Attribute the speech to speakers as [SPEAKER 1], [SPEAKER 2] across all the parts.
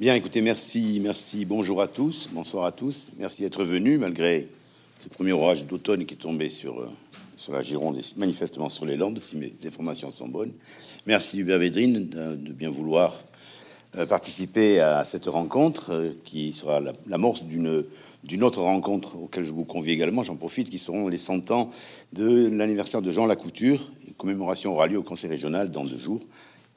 [SPEAKER 1] Bien, écoutez, merci, merci. Bonjour à tous, bonsoir à tous. Merci d'être venus malgré ce premier orage d'automne qui est tombé sur, euh, sur la Gironde et manifestement sur les Landes, si mes informations sont bonnes. Merci Hubert Védrine de, de bien vouloir euh, participer à cette rencontre euh, qui sera l'amorce d'une d'une autre rencontre auquel je vous convie également. J'en profite, qui seront les 100 ans de l'anniversaire de Jean Lacouture. Une commémoration aura lieu au Conseil régional dans deux jours.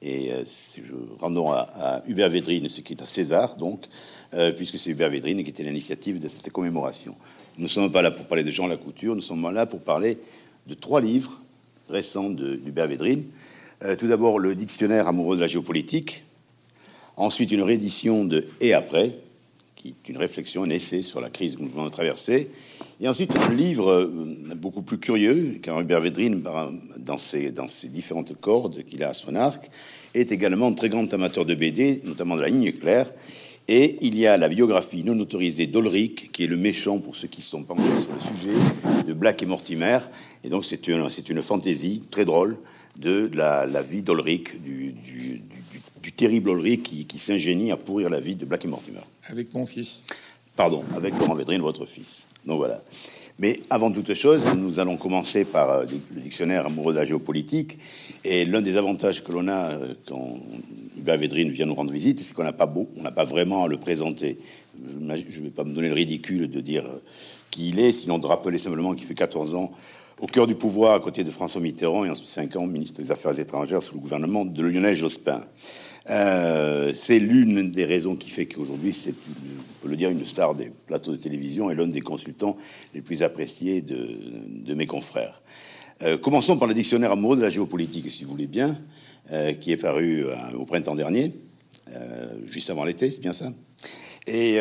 [SPEAKER 1] Et euh, je rendons à, Hubert Védrine ce qui est à César, donc, euh, puisque c'est Hubert Védrine qui était l'initiative de cette commémoration. Nous ne sommes pas là pour parler de Jean Lacouture, nous sommes là pour parler de trois livres récents d'Hubert Védrine. Euh, tout d'abord, le dictionnaire amoureux de la géopolitique. Ensuite, une réédition de Et après, qui est une réflexion, un essai sur la crise que nous venons de traverser. Et ensuite, un livre euh, beaucoup plus curieux, car Hubert Védrine, dans ses, différentes cordes qu'il a à son arc, est également un très grand amateur de BD, notamment de la ligne claire. Et il y a la biographie non autorisée d'Olric, qui est le méchant pour ceux qui sont pas sur le sujet, de Black et Mortimer. Et donc, c'est une, fantaisie très drôle de la, vie d'Olric, du, terrible Olric qui, qui s'ingénie à pourrir la vie de Black et Mortimer.
[SPEAKER 2] Avec mon fils.
[SPEAKER 1] Pardon, avec Laurent Védrine, votre fils. Donc voilà. Mais avant toute chose, nous allons commencer par euh, le dictionnaire amoureux de la géopolitique. Et l'un des avantages que l'on a euh, quand Hubert Védrine vient nous rendre visite, c'est qu'on n'a pas beau, on n'a pas vraiment à le présenter. Je ne vais pas me donner le ridicule de dire euh, qui il est, sinon de rappeler simplement qu'il fait 14 ans au cœur du pouvoir à côté de François Mitterrand et ensuite 5 ans ministre des Affaires étrangères sous le gouvernement de Lionel Jospin. Euh, c'est l'une des raisons qui fait qu'aujourd'hui, c'est, on peut le dire, une star des plateaux de télévision et l'un des consultants les plus appréciés de, mes confrères. Euh, commençons par le dictionnaire amoureux de la géopolitique, si vous voulez bien, euh, qui est paru au printemps dernier, juste avant l'été, c'est bien ça? Et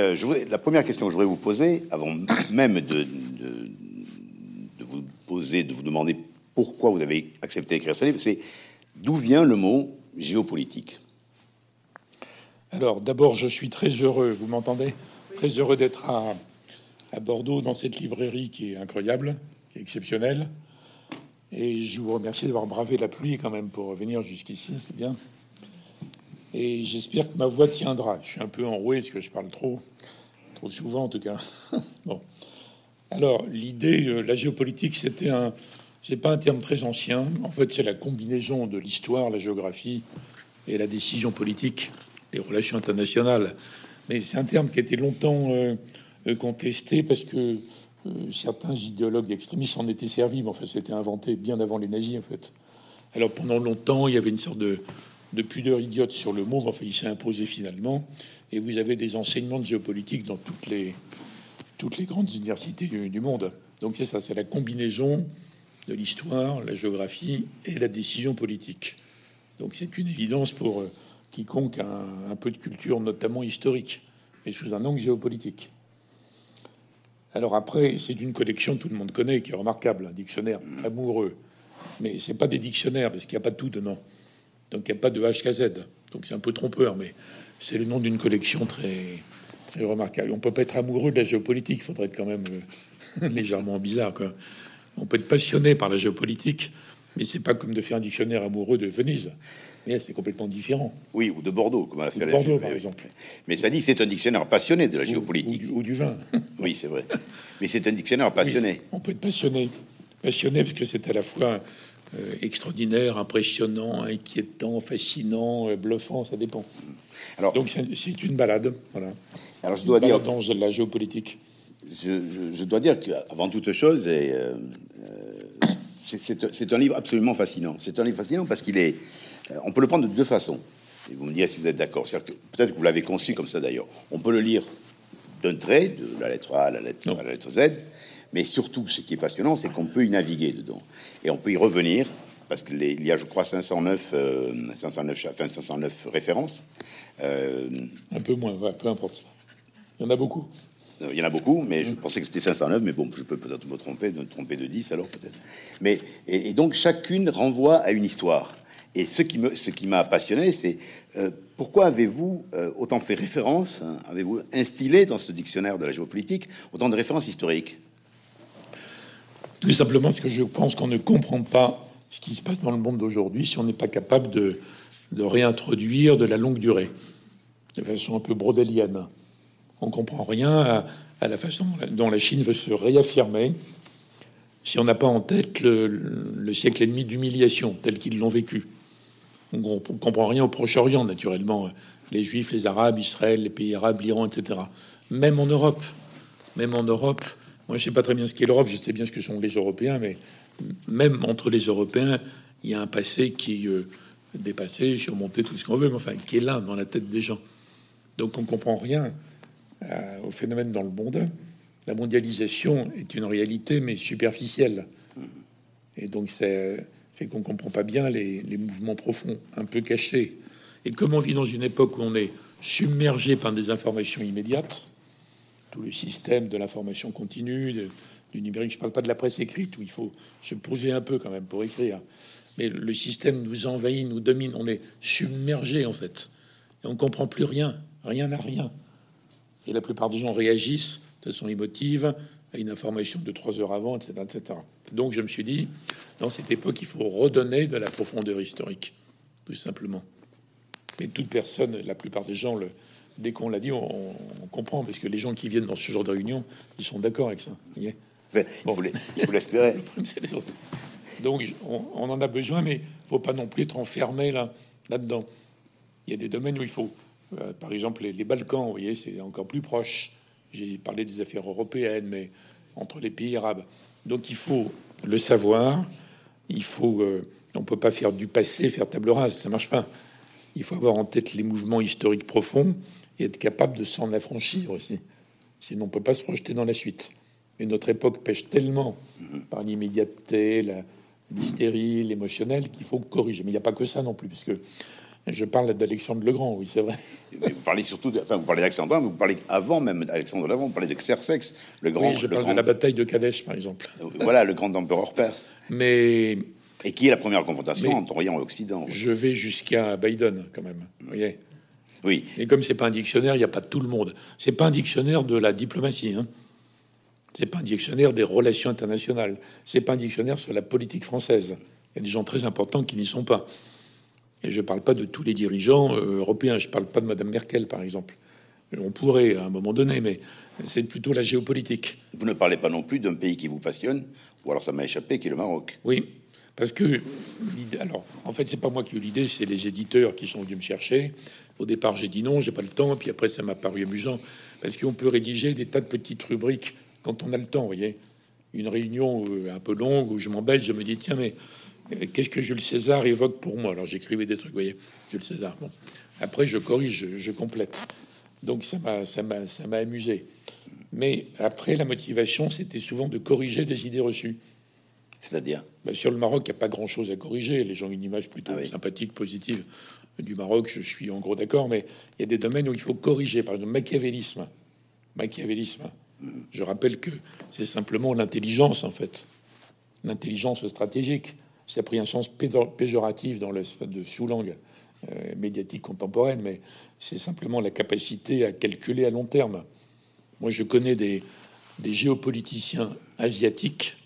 [SPEAKER 1] la première question que je voudrais vous poser, avant même de, de vous poser, de vous demander pourquoi vous avez accepté d'écrire ce livre, c'est d'où vient le mot géopolitique?
[SPEAKER 2] Alors, d'abord, je suis très heureux, vous m'entendez Très heureux d'être à, à, Bordeaux, dans cette librairie qui est incroyable, qui est exceptionnelle. Et je vous remercie d'avoir bravé la pluie quand même pour venir jusqu'ici, c'est bien. Et j'espère que ma voix tiendra. Je suis un peu enroué parce que je parle trop, trop souvent en tout cas. bon. Alors, l'idée, euh, la géopolitique, c'était un. C'est pas un terme très ancien. En fait, c'est la combinaison de l'histoire, la géographie et la décision politique les relations internationales. Mais c'est un terme qui a été longtemps euh, contesté parce que euh, certains idéologues extrémistes en étaient servis, mais enfin, c'était inventé bien avant les nazis, en fait. Alors, pendant longtemps, il y avait une sorte de, de pudeur idiote sur le mot, mais enfin, il s'est imposé finalement. Et vous avez des enseignements de géopolitique dans toutes les, grandes universités du monde. Donc, c'est ça, c'est la combinaison de l'histoire, la géographie et la décision politique. Donc, c'est une évidence pour. Quiconque a un, peu de culture, notamment historique, mais sous un angle géopolitique. Alors après, c'est une collection tout le monde connaît, qui est remarquable, un dictionnaire amoureux. Mais c'est pas des dictionnaires, parce qu'il n'y a pas tout dedans. Donc il n'y a pas de HKZ. Donc c'est un peu trompeur, mais c'est le nom d'une collection très, très remarquable. On peut pas être amoureux de la géopolitique, il faudrait être quand même euh, légèrement bizarre. On peut être passionné par la géopolitique, mais c'est pas comme de faire un dictionnaire amoureux de Venise. Mais c'est complètement différent.
[SPEAKER 1] Oui, ou de Bordeaux, comme a fait
[SPEAKER 2] la Bordeaux, par exemple.
[SPEAKER 1] Mais ça dit, c'est un dictionnaire passionné de la géopolitique.
[SPEAKER 2] Ou, ou, du, vin.
[SPEAKER 1] oui, c'est vrai. Mais c'est un dictionnaire passionné.
[SPEAKER 2] On peut être passionné. Passionné parce que c'est à la fois euh, extraordinaire, impressionnant, inquiétant, fascinant, euh, bluffant, ça dépend. Alors, Donc c'est une balade, voilà.
[SPEAKER 1] Alors je dois dire
[SPEAKER 2] dans la géopolitique.
[SPEAKER 1] Je, je, je dois dire qu'avant toute chose, et euh, c'est un livre absolument fascinant. C'est un livre fascinant parce qu'il est euh, on peut le prendre de deux façons. Et vous me direz si vous êtes d'accord. Peut-être que vous l'avez conçu comme ça d'ailleurs. On peut le lire d'un trait, de la lettre A à la lettre, à la lettre Z. Mais surtout, ce qui est passionnant, c'est qu'on peut y naviguer dedans. Et on peut y revenir, parce qu'il y a, je crois, 509, euh, 509, enfin, 509 références.
[SPEAKER 2] Euh, Un peu moins, ouais, peu importe. Il y en a beaucoup.
[SPEAKER 1] Il y en a beaucoup, mais je pensais que c'était 509, mais bon, je peux peut-être me tromper, me tromper de 10 alors peut-être. Mais et, donc chacune renvoie à une histoire. Et ce qui me, ce qui m'a passionné, c'est euh, pourquoi avez-vous euh, autant fait référence, hein, avez-vous instillé dans ce dictionnaire de la géopolitique autant de références historiques?
[SPEAKER 2] Tout simplement parce que je pense qu'on ne comprend pas ce qui se passe dans le monde d'aujourd'hui si on n'est pas capable de, de réintroduire de la longue durée. de façon un peu brodélienne. On comprend rien à, la façon dont la Chine veut se réaffirmer si on n'a pas en tête le, siècle et demi d'humiliation tel qu'ils l'ont vécu. On ne comprend rien au Proche-Orient, naturellement. Les Juifs, les Arabes, Israël, les pays arabes, l'Iran, etc. Même en Europe. Même en Europe. Moi, je sais pas très bien ce qu'est l'Europe, je sais bien ce que sont les Européens, mais même entre les Européens, il y a un passé qui euh, dépassé, surmonté, tout ce qu'on veut, mais enfin, qui est là, dans la tête des gens. Donc, on comprend rien euh, au phénomène dans le monde. La mondialisation est une réalité, mais superficielle. Et donc, ça fait qu'on comprend pas bien les, mouvements profonds, un peu cachés. Et comme on vit dans une époque où on est submergé par des informations immédiates, tout le système de l'information continue, du numérique, je parle pas de la presse écrite, où il faut se poser un peu quand même pour écrire. Mais le système nous envahit, nous domine, on est submergé en fait. Et on comprend plus rien, rien à rien. Et la plupart des gens réagissent de façon émotive à une information de trois heures avant, etc., etc. Donc je me suis dit, dans cette époque, il faut redonner de la profondeur historique, tout simplement. Mais toute personne, la plupart des gens, le, dès qu'on l'a dit, on, comprend, parce que les gens qui viennent dans ce genre de réunion, ils sont d'accord avec ça.
[SPEAKER 1] il faut l'espérer.
[SPEAKER 2] c'est les autres. Donc on, en a besoin, mais il faut pas non plus être enfermé là, là-dedans. Il y a des domaines où il faut euh, par exemple, les, Balkans, vous voyez, c'est encore plus proche. J'ai parlé des affaires européennes, mais entre les pays arabes. Donc il faut le savoir. Il faut. Euh, on peut pas faire du passé, faire table rase, ça marche pas. Il faut avoir en tête les mouvements historiques profonds et être capable de s'en affranchir aussi. Sinon, on peut pas se projeter dans la suite. Et notre époque pêche tellement par l'immédiateté, l'hystérie, l'émotionnel qu'il faut corriger. Mais il n'y a pas que ça non plus, parce que je parle d'Alexandre le Grand, oui, c'est vrai.
[SPEAKER 1] vous parlez surtout, de, enfin, vous parlez d'Alexandre, mais vous parlez avant même d'Alexandre l'Avant, vous parlez de Xerxes, le grand.
[SPEAKER 2] Oui, je parle de la bataille de Kadesh, par exemple.
[SPEAKER 1] Voilà, le grand empereur perse.
[SPEAKER 2] Mais.
[SPEAKER 1] Et qui est la première confrontation entre Orient et Occident
[SPEAKER 2] Je vais jusqu'à Biden, quand même. Vous voyez
[SPEAKER 1] Oui.
[SPEAKER 2] Et comme c'est pas un dictionnaire, il n'y a pas tout le monde. C'est pas un dictionnaire de la diplomatie. Hein. C'est pas un dictionnaire des relations internationales. C'est pas un dictionnaire sur la politique française. Il y a des gens très importants qui n'y sont pas. Et je ne parle pas de tous les dirigeants euh, européens, je ne parle pas de Madame Merkel, par exemple. On pourrait à un moment donné, mais c'est plutôt la géopolitique.
[SPEAKER 1] Vous ne parlez pas non plus d'un pays qui vous passionne, ou alors ça m'a échappé, qui est le Maroc.
[SPEAKER 2] Oui, parce que alors en fait c'est pas moi qui ai eu l'idée, c'est les éditeurs qui sont venus me chercher. Au départ j'ai dit non, j'ai pas le temps, puis après ça m'a paru amusant parce qu'on peut rédiger des tas de petites rubriques quand on a le temps, vous voyez. Une réunion euh, un peu longue où je m'embête, je me dis tiens mais qu'est-ce que Jules César évoque pour moi Alors j'écrivais des trucs, vous voyez, Jules César. Bon, après je corrige, je, complète. Donc ça m'a, ça m'a, ça m'a amusé. Mais après, la motivation, c'était souvent de corriger des idées reçues.
[SPEAKER 1] C'est-à-dire
[SPEAKER 2] ben, Sur le Maroc, il n'y a pas grand-chose à corriger. Les gens ont une image plutôt ah sympathique, positive du Maroc. Je suis en gros d'accord, mais il y a des domaines où il faut corriger. Par exemple, machiavélisme. Machiavélisme. Mm. Je rappelle que c'est simplement l'intelligence, en fait. L'intelligence stratégique. Ça a pris un sens péjoratif dans le de sous-langue euh, médiatique contemporaine, mais c'est simplement la capacité à calculer à long terme. Moi, je connais des géopoliticiens asiatiques,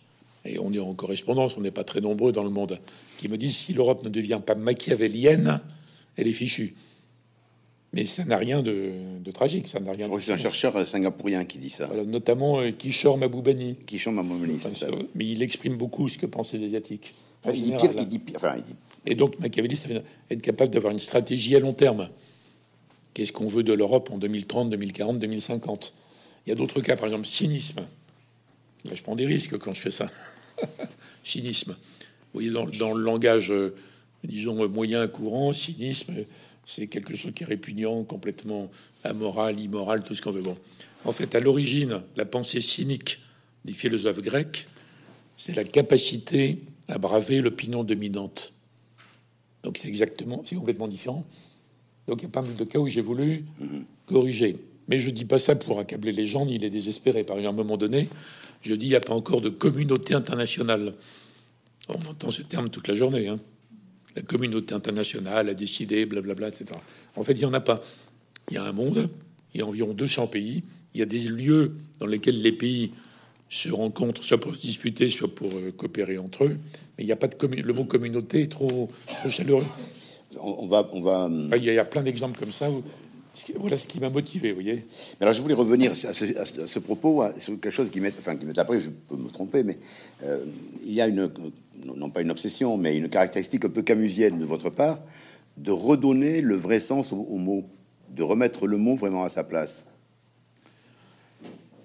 [SPEAKER 2] et on est en correspondance, on n'est pas très nombreux dans le monde, qui me disent si l'Europe ne devient pas machiavélienne, elle est fichue. Mais ça n'a rien de, tragique, ça n'a rien.
[SPEAKER 1] C'est un chercheur euh, singapourien qui dit ça.
[SPEAKER 2] notamment euh, Kishore Maboubani.
[SPEAKER 1] Kishore Maboubani,
[SPEAKER 2] Mais il exprime beaucoup ce que pensent les asiatiques.
[SPEAKER 1] il, dit il, dit enfin, il dit...
[SPEAKER 2] Et donc Machiavelli, ça veut être capable d'avoir une stratégie à long terme. Qu'est-ce qu'on veut de l'Europe en 2030, 2040, 2050 Il y a d'autres cas, par exemple cynisme. Là, je prends des risques quand je fais ça. cynisme. Vous voyez, dans, dans le langage, euh, disons, moyen courant, cynisme c'est quelque chose qui est répugnant, complètement amoral, immoral, tout ce qu'on veut. Bon, en fait, à l'origine, la pensée cynique des philosophes grecs, c'est la capacité à braver l'opinion dominante. Donc c'est exactement, c'est complètement différent. Donc il y a pas mal de cas où j'ai voulu corriger. Mais je dis pas ça pour accabler les gens ni les désespérer. Par exemple, à un moment donné, je dis il n'y a pas encore de communauté internationale. On entend ce terme toute la journée. Hein la communauté internationale a décidé, blablabla, etc. En fait, il n'y en a pas. Il y a un monde, il y a environ 200 pays, il y a des lieux dans lesquels les pays se rencontrent, soit pour se disputer, soit pour euh, coopérer entre eux. Mais il n'y a pas de le mot communauté est trop, chaleureux.
[SPEAKER 1] On va, on va.
[SPEAKER 2] Il y, a, plein d'exemples comme ça. Voilà ce qui m'a motivé, vous voyez.
[SPEAKER 1] Mais alors, je voulais revenir à ce, propos, sur quelque chose qui m'est, enfin, qui m'est après, je peux me tromper, mais euh, il y a une, non pas une obsession, mais une caractéristique un peu camusienne de votre part, de redonner le vrai sens au, au mot, de remettre le mot vraiment à sa place.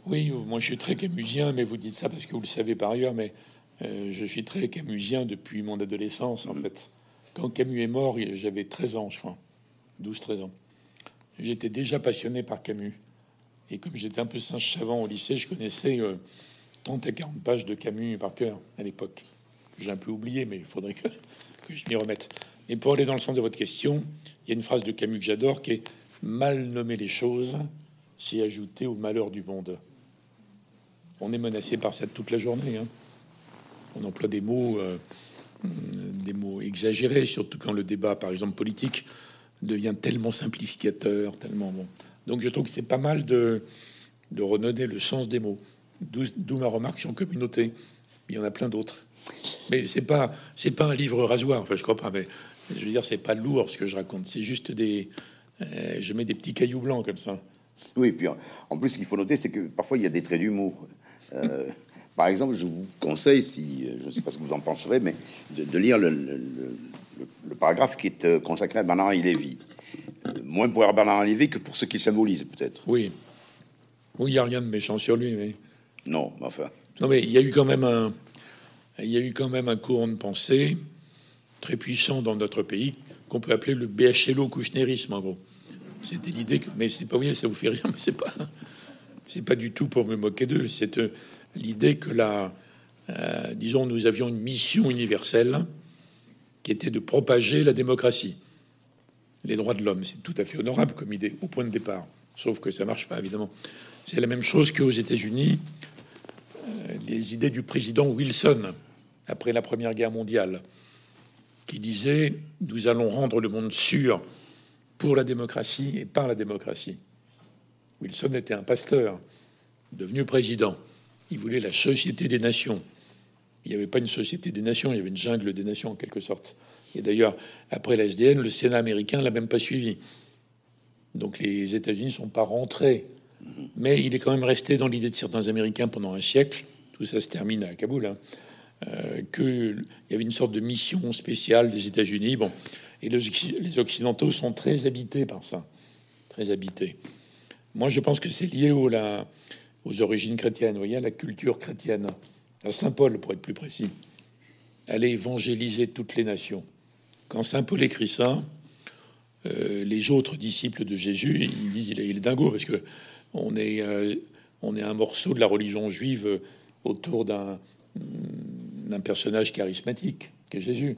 [SPEAKER 2] Oui, moi je suis très camusien, mais vous dites ça parce que vous le savez par ailleurs, mais euh, je suis très camusien depuis mon adolescence, en fait. Quand Camus est mort, j'avais 13 ans, je crois. 12-13 ans. J'étais déjà passionné par Camus. Et comme j'étais un peu singe savant au lycée, je connaissais 30 euh, à 40 pages de Camus par cœur à l'époque. J'ai un peu oublié, mais il faudrait que, que je m'y remette. Et pour aller dans le sens de votre question, il y a une phrase de Camus que j'adore qui est Mal nommer les choses, c'est ajouter au malheur du monde. On est menacé par ça toute la journée. Hein. On emploie des mots, euh, des mots exagérés, surtout quand le débat, par exemple politique, devient tellement simplificateur, tellement bon. Donc je trouve que c'est pas mal de, de le sens des mots. D'où ma remarque sur communauté. Il y en a plein d'autres. Mais c'est pas c'est pas un livre rasoir. Enfin, je crois pas. Mais je veux dire, c'est pas lourd ce que je raconte. C'est juste des. Euh, je mets des petits cailloux blancs comme ça.
[SPEAKER 1] Oui, puis en plus, ce qu'il faut noter, c'est que parfois il y a des traits d'humour. Euh, par exemple, je vous conseille, si je ne sais pas ce que vous en penserez, mais de, lire le, paragraphe qui est euh, consacré à Bernard-Henri Lévy. Euh, moins pour Bernard-Henri Lévy que pour ce qu'il symbolise, peut-être.
[SPEAKER 2] Oui. Oui, il n'y a rien de méchant sur lui, mais.
[SPEAKER 1] Non, mais enfin.
[SPEAKER 2] Non, mais il y a eu quand même un. Il y a eu quand même un courant de pensée très puissant dans notre pays qu'on peut appeler le BHLO kouchnerisme en gros. C'était l'idée que, mais c'est pas bien, ça vous fait rien, mais c'est pas, c'est pas du tout pour me moquer d'eux. C'est euh, l'idée que la, euh, disons, nous avions une mission universelle qui était de propager la démocratie, les droits de l'homme. C'est tout à fait honorable comme idée au point de départ, sauf que ça marche pas évidemment. C'est la même chose qu'aux États-Unis, euh, les idées du président Wilson après la Première Guerre mondiale, qui disait nous allons rendre le monde sûr pour la démocratie et par la démocratie. Wilson était un pasteur, devenu président. Il voulait la société des nations. Il n'y avait pas une société des nations, il y avait une jungle des nations en quelque sorte. Et d'ailleurs, après la SDN, le Sénat américain l'a même pas suivi. Donc les États-Unis ne sont pas rentrés. Mais il est quand même resté dans l'idée de certains Américains pendant un siècle. Tout ça se termine à Kaboul. Hein, euh, qu'il y avait une sorte de mission spéciale des États-Unis. Bon, et les Occidentaux sont très habités par ça, très habités. Moi, je pense que c'est lié aux origines chrétiennes, vous voyez, à la culture chrétienne, à Saint Paul, pour être plus précis. Aller évangéliser toutes les nations. Quand Saint Paul écrit ça, euh, les autres disciples de Jésus, il dit il est, dingo parce que on est, euh, on est un morceau de la religion juive autour d'un d'un personnage charismatique qu'est Jésus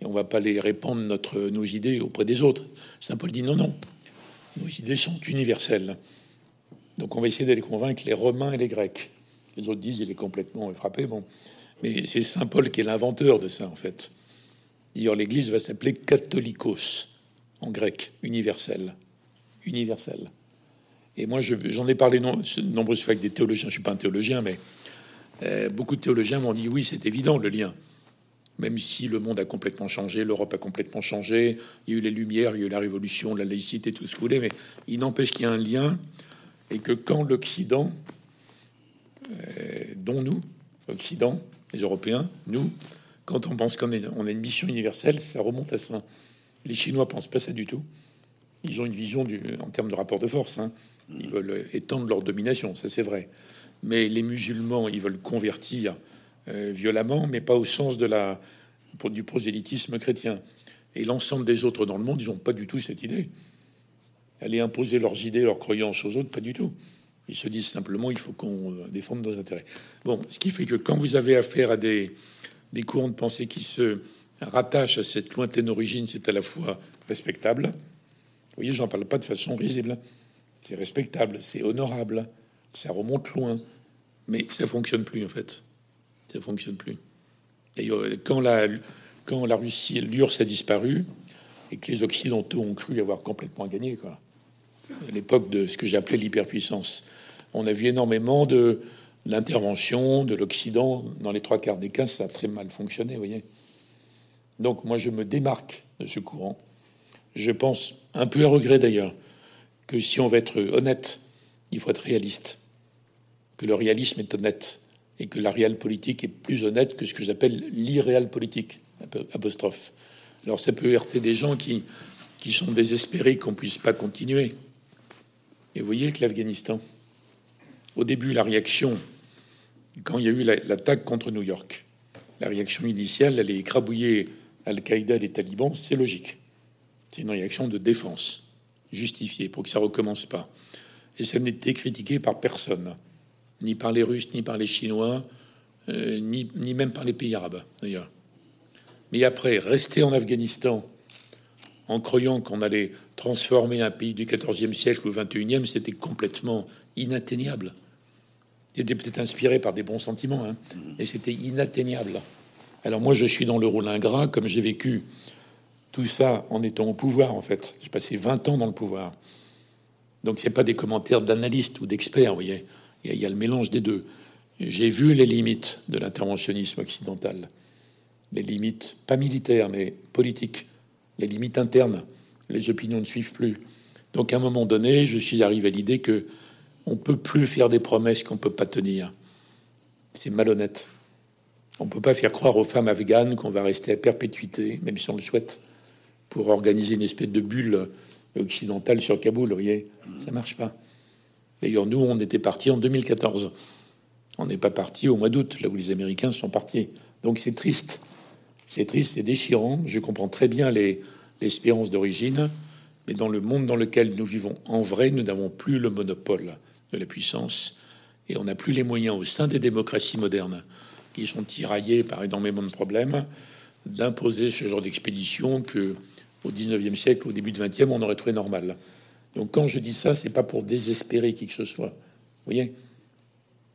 [SPEAKER 2] et on va pas les répandre nos idées auprès des autres. Saint Paul dit non, non, nos idées sont universelles. Donc on va essayer d'aller convaincre les Romains et les Grecs. Les autres disent il est complètement frappé. Bon, mais c'est Saint Paul qui est l'inventeur de ça en fait. D'ailleurs, l'Église va s'appeler catholicos en grec, universel, universel. Et moi, j'en ai parlé non, nombreuses fois avec des théologiens. Je suis pas un théologien, mais euh, beaucoup de théologiens m'ont dit oui, c'est évident le lien même si le monde a complètement changé, l'Europe a complètement changé, il y a eu les Lumières, il y a eu la Révolution, la laïcité, tout ce que vous voulez, mais il n'empêche qu'il y a un lien et que quand l'Occident, dont nous, Occident, les Européens, nous, quand on pense qu'on on a une mission universelle, ça remonte à ça. Les Chinois pensent pas ça du tout. Ils ont une vision du, en termes de rapport de force. Hein. Ils veulent étendre leur domination, ça c'est vrai. Mais les musulmans, ils veulent convertir euh, violemment, mais pas au sens de la, pour du prosélytisme chrétien. Et l'ensemble des autres dans le monde, ils n'ont pas du tout cette idée. Aller imposer leurs idées, leurs croyances aux autres, pas du tout. Ils se disent simplement, il faut qu'on euh, défende nos intérêts. Bon, ce qui fait que quand vous avez affaire à des, courants de pensée qui se rattachent à cette lointaine origine, c'est à la fois respectable. Vous voyez, j'en parle pas de façon risible. C'est respectable, c'est honorable, ça remonte loin, mais ça fonctionne plus en fait ça fonctionne plus. Et euh, quand la, quand la Russie, l'URSS a disparu et que les Occidentaux ont cru avoir complètement gagné, quoi. L'époque de ce que appelé l'hyperpuissance, on a vu énormément de l'intervention de l'Occident. Dans les trois quarts des cas, ça a très mal fonctionné, vous voyez. Donc moi, je me démarque de ce courant. Je pense, un peu à regret d'ailleurs, que si on veut être honnête, il faut être réaliste, que le réalisme est honnête et que la réelle politique est plus honnête que ce que j'appelle l'irréel politique. Alors ça peut heurter des gens qui, qui sont désespérés qu'on puisse pas continuer. Et vous voyez que l'Afghanistan, au début, la réaction, quand il y a eu l'attaque contre New York, la réaction initiale, elle est écrabouiller Al-Qaïda, les talibans, c'est logique. C'est une réaction de défense, justifiée, pour que ça recommence pas. Et ça été critiqué par personne, ni par les Russes, ni par les Chinois, euh, ni même par les pays arabes, d'ailleurs. Mais après, rester en Afghanistan en croyant qu'on allait transformer un pays du XIVe siècle au XXIe, c'était complètement inatteignable. C'était peut-être inspiré par des bons sentiments, hein, et c'était inatteignable. Alors moi, je suis dans le rôle ingrat, comme j'ai vécu tout ça en étant au pouvoir, en fait. J'ai passé 20 ans dans le pouvoir. Donc c'est pas des commentaires d'analystes ou d'experts, vous voyez. Il y, a le mélange des deux. J'ai vu les limites de l'interventionnisme occidental. Les limites, pas militaires, mais politiques les limites internes. Les opinions ne suivent plus. Donc à un moment donné, je suis arrivé à l'idée que on peut plus faire des promesses qu'on peut pas tenir. C'est malhonnête. On peut pas faire croire aux femmes afghanes qu'on va rester à perpétuité, même si on le souhaite, pour organiser une espèce de bulle occidentale sur Kaboul. Vous voyez, ça marche pas. D'ailleurs, nous, on était partis en 2014. On n'est pas parti au mois d'août, là où les Américains sont partis. Donc c'est triste. C'est triste, c'est déchirant. Je comprends très bien les l'espérance d'origine, mais dans le monde dans lequel nous vivons en vrai, nous n'avons plus le monopole de la puissance et on n'a plus les moyens au sein des démocraties modernes qui sont tiraillées par énormément de problèmes d'imposer ce genre d'expédition que au 19e siècle, au début du 20e, on aurait trouvé normal. Donc quand je dis ça, c'est pas pour désespérer qui que ce soit. Vous voyez,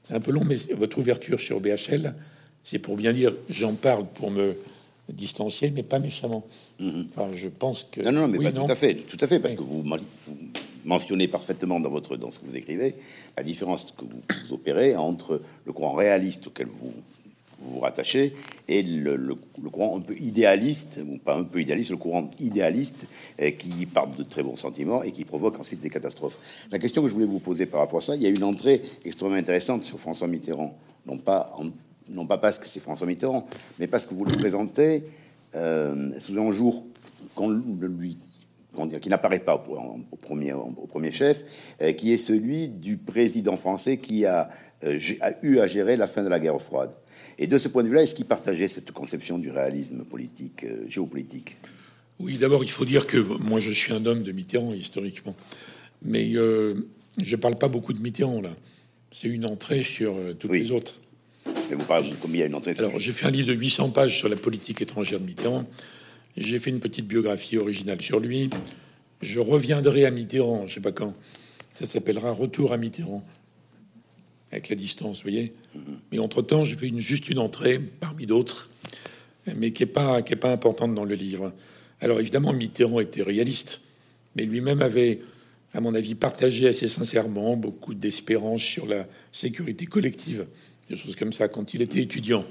[SPEAKER 2] c'est un peu long, mais votre ouverture sur BHL, c'est pour bien dire, j'en parle pour me distancié, mais pas méchamment.
[SPEAKER 1] Mhm.
[SPEAKER 2] je pense que
[SPEAKER 1] non, non, mais pas tout à fait, tout à fait, parce que vous, mentionnez parfaitement dans votre dans ce que vous écrivez la différence que vous, opérez entre le courant réaliste auquel vous vous, rattachez et le, courant un peu idéaliste ou pas un peu idéaliste, le courant idéaliste euh, qui part de très bons sentiments et qui provoque ensuite des catastrophes. La question que je voulais vous poser par rapport à ça, il y a une entrée extrêmement intéressante sur François Mitterrand, non pas en non pas parce que c'est François Mitterrand, mais parce que vous le présentez euh, sous un jour qu'on lui dire, qui n'apparaît pas au, premier, au premier chef, euh, qui est celui du président français qui a, euh, a, eu à gérer la fin de la guerre froide. Et de ce point de vue-là, est-ce qu'il partageait cette conception du réalisme politique, géopolitique?
[SPEAKER 2] Oui, d'abord, il faut dire que moi, je suis un homme de Mitterrand historiquement, mais je ne parle pas beaucoup de Mitterrand là. C'est une entrée sur toutes les autres.
[SPEAKER 1] Mais vous parlez combien une entrée
[SPEAKER 2] Alors, j'ai fait un livre de 800 pages sur la politique étrangère de Mitterrand. J'ai fait une petite biographie originale sur lui. Je reviendrai à Mitterrand, je sais pas quand. Ça s'appellera Retour à Mitterrand. Avec la distance, vous voyez. Mm-hmm. Mais entre-temps, j'ai fait une, juste une entrée parmi d'autres, mais qui est pas, qui est pas importante dans le livre. Alors, évidemment, Mitterrand était réaliste, mais lui-même avait, à mon avis, partagé assez sincèrement beaucoup d'espérance sur la sécurité collective des choses comme ça, quand il était étudiant.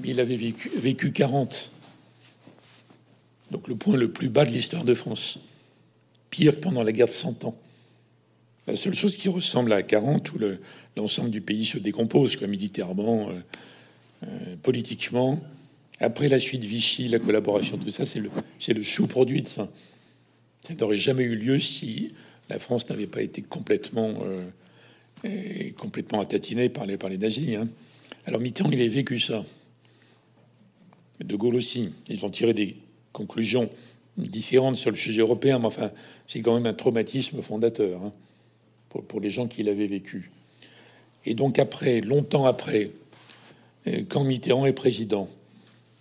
[SPEAKER 2] Mais il avait vécu, vécu 40. Donc le point le plus bas de l'histoire de France. Pire pendant la guerre de 100 ans. La seule chose qui ressemble à 40, où l'ensemble du pays se décompose, quoi, militairement, euh, euh, politiquement. Après la suite Vichy, la collaboration, tout ça, c'est le, le sous-produit de ça. Ça n'aurait jamais eu lieu si la France n'avait pas été complètement euh, complètement les, par les nazis. Hein. Alors Mitterrand, il a vécu ça. De Gaulle aussi. Ils ont tiré des conclusions différentes sur le sujet européen, mais enfin, c'est quand même un traumatisme fondateur hein, pour, pour, les gens qui l'avaient vécu. Et donc après, longtemps après, euh, quand Mitterrand est président,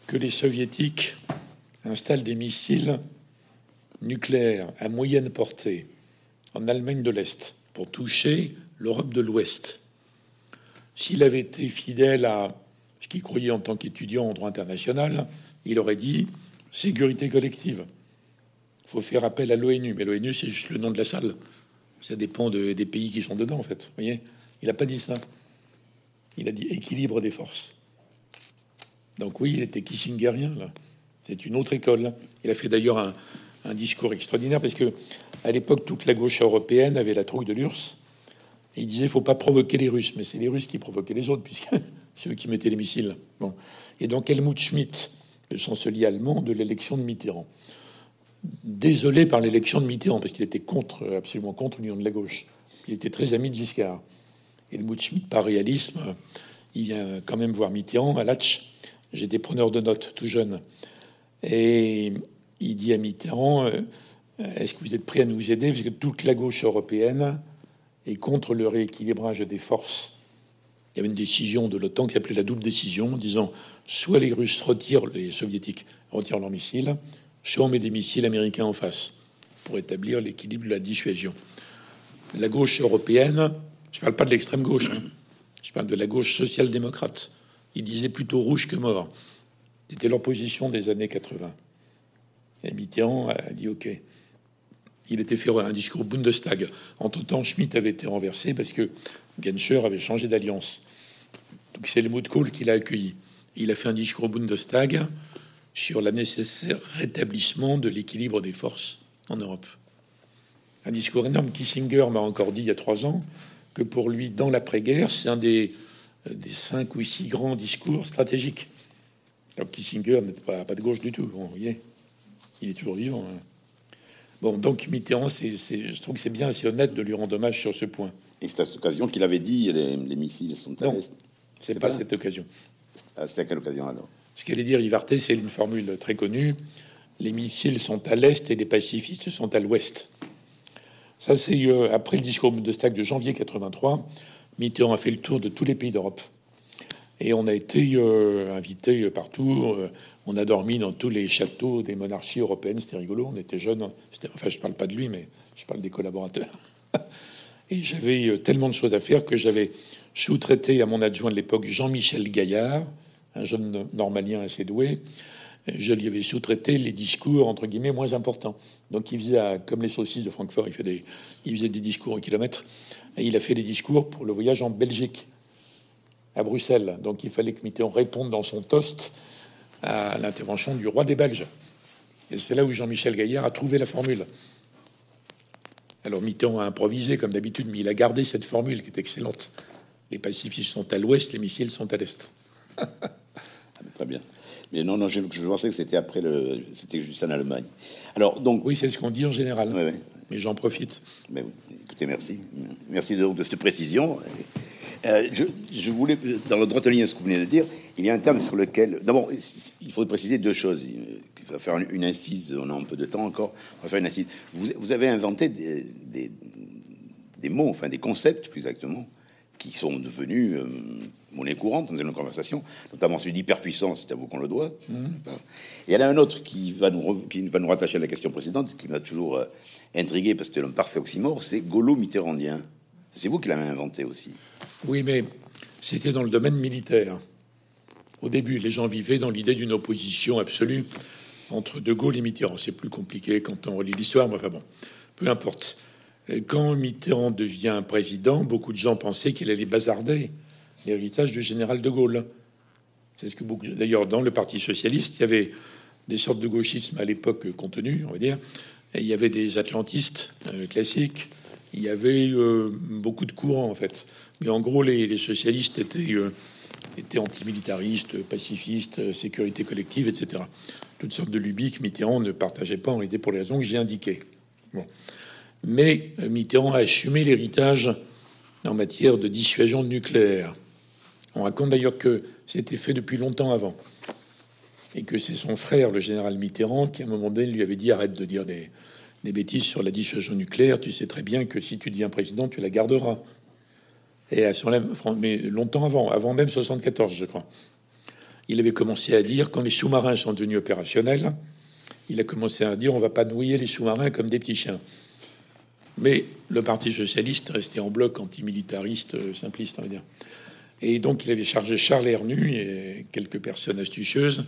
[SPEAKER 2] que les soviétiques installent des missiles nucléaires à moyenne portée en Allemagne de l'Est pour toucher l'Europe de l'Ouest. S'il avait été fidèle à ce qu'il croyait en tant qu'étudiant en droit international, il aurait dit sécurité collective. Il faut faire appel à l'ONU, mais l'ONU c'est juste le nom de la salle. Ça dépend des pays qui sont dedans, en fait. Vous voyez, il n'a pas dit ça. Il a dit équilibre des forces. Donc oui, il était kissingerien. C'est une autre école. Il a fait d'ailleurs un, un discours extraordinaire parce que À l'époque, toute la gauche européenne avait la trouille de l'URSS. Il disait faut pas provoquer les Russes, mais c'est les Russes qui provoquaient les autres, puisque c'est eux qui mettaient les missiles. Bon. Et donc Helmut Schmidt, le chancelier allemand de l'élection de Mitterrand, désolé par l'élection de Mitterrand, parce qu'il était contre, absolument contre l'union de la gauche. Il était très ami de Giscard. Helmut Schmidt, par réalisme, il vient quand même voir Mitterrand à Latch. J'étais preneur de notes tout jeune. Et il dit à Mitterrand euh, Est-ce que vous êtes prêt à nous aider? Parce que toute la gauche européenne est contre le rééquilibrage des forces. Il y avait une décision de l'OTAN qui s'appelait la double décision, en disant soit les Russes retirent, les Soviétiques retirent leurs missiles, soit on met des missiles américains en face pour établir l'équilibre de la dissuasion. La gauche européenne, je ne parle pas de l'extrême gauche, hein, je parle de la gauche social-démocrate. Il disait plutôt rouge que mort. C'était leur position des années 80. Et Mitterrand a dit OK. Il était fait un discours au Bundestag. Entre temps, Schmitt avait été renversé parce que Genscher avait changé d'alliance. C'est le mot de Kohl qu'il a accueilli. Il a fait un discours au Bundestag sur la nécessaire rétablissement de l'équilibre des forces en Europe. Un discours énorme. Kissinger m'a encore dit il y a trois ans que pour lui, dans l'après-guerre, c'est un des, des cinq ou six grands discours stratégiques. Kissinger n'est pas, pas de gauche du tout. Bon, voyez, il est toujours vivant. Hein. Bon, donc Mitterrand, c'est, je trouve que c'est bien assez honnête de lui rendre hommage sur ce point.
[SPEAKER 1] Et c'est à cette occasion qu'il avait dit les, les missiles sont à l'est.
[SPEAKER 2] C'est pas, cette occasion.
[SPEAKER 1] C'est à quelle occasion alors?
[SPEAKER 2] Ce qu'allait dire Yvarté, c'est une formule très connue. Les missiles sont à l'est et les pacifistes sont à l'ouest. Ça, c'est euh, après le discours de Stack de janvier 83. Mitterrand a fait le tour de tous les pays d'Europe. Et on a été euh, invité partout. Euh, on a dormi dans tous les châteaux des monarchies européennes. C'était rigolo. On était jeunes. Enfin, je parle pas de lui, mais je parle des collaborateurs. Et j'avais tellement de choses à faire que j'avais sous-traité à mon adjoint de l'époque, Jean-Michel Gaillard, un jeune normalien assez doué. Je lui avais sous-traité les discours entre guillemets moins importants. Donc il faisait comme les saucisses de Francfort, il, fait des, il faisait des discours au kilomètre. Et il a fait des discours pour le voyage en Belgique à Bruxelles. Donc il fallait que Mitterrand réponde dans son toast à l'intervention du roi des Belges. Et c'est là où Jean-Michel Gaillard a trouvé la formule. Alors Mitterrand a improvisé comme d'habitude, mais il a gardé cette formule qui est excellente. Les pacifistes sont à l'ouest, les missiles sont à l'est.
[SPEAKER 1] Ah, très bien. Mais non, non, je, pensais que c'était après le, c'était juste en Allemagne. Alors donc,
[SPEAKER 2] oui, c'est ce qu'on dit en général. Mais j'en profite.
[SPEAKER 1] Mais écoutez, merci, merci de, de cette précision. Euh, je, voulais, dans le droit de ligne ce que vous venez de dire, il y a un terme sur lequel, d'abord, il faut préciser deux choses. Il va faire une incise, on a un peu de temps encore, on va faire une incise. Vous, avez inventé des, des, mots, enfin des concepts plus exactement, qui sont devenus euh, monnaie courante dans une conversation, notamment celui d'hyperpuissance, c'est à vous qu'on le doit. Mmh. Et il y en a un autre qui va nous, qui va nous rattacher à la question précédente, qui m'a toujours euh, intrigué parce que c'est un parfait oxymore, c'est Gaulo-Mitterrandien. C'est vous qui l'avez inventé aussi.
[SPEAKER 2] Oui, mais c'était dans le domaine militaire. Au début, les gens vivaient dans l'idée d'une opposition absolue entre De Gaulle et Mitterrand. C'est plus compliqué quand on relit l'histoire, mais enfin bon, peu importe. Quand Mitterrand devient président, beaucoup de gens pensaient qu'il allait bazarder l'héritage du général de Gaulle. C'est ce que beaucoup. D'ailleurs, dans le Parti socialiste, il y avait des sortes de gauchisme à l'époque contenu, on va dire. Il y avait des atlantistes euh, classiques, il y avait euh, beaucoup de courants en fait. Mais en gros, les, socialistes étaient, euh, étaient antimilitaristes, pacifistes, euh, sécurité collective, etc. Toutes sortes de lubies que Mitterrand ne partageait pas en réalité pour les raisons que j'ai indiquées. Bon. Mais Mitterrand a assumé l'héritage en matière de dissuasion nucléaire. On raconte d'ailleurs que c'était fait depuis longtemps avant. Et que c'est son frère, le général Mitterrand, qui à un moment donné lui avait dit arrête de dire des, des bêtises sur la dissuasion nucléaire, tu sais très bien que si tu deviens président, tu la garderas. Et mais longtemps avant, avant même 74, je crois. Il avait commencé à dire quand les sous-marins sont devenus opérationnels, il a commencé à dire on va pas noyer les sous-marins comme des petits chiens. Mais le Parti socialiste restait en bloc antimilitariste, euh, simpliste, on va dire. Et donc il avait chargé Charles Hernu et quelques personnes astucieuses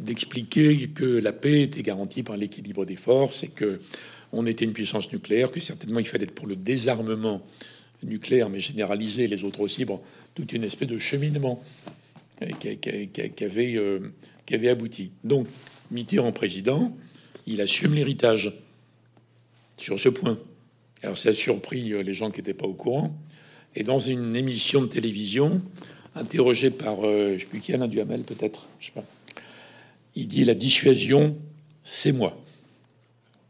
[SPEAKER 2] d'expliquer que la paix était garantie par l'équilibre des forces et que on était une puissance nucléaire, que certainement il fallait être pour le désarmement nucléaire, mais généraliser les autres aussi, bon, toute une espèce de cheminement qui, euh, avait abouti. Donc, Mitterrand président, il assume l'héritage. sur ce point. Alors ça a surpris euh, les gens qui n'étaient pas au courant. Et dans une émission de télévision, interrogé par, euh, je sais plus qui, Alain Duhamel peut-être, je sais pas, il dit la dissuasion, c'est moi.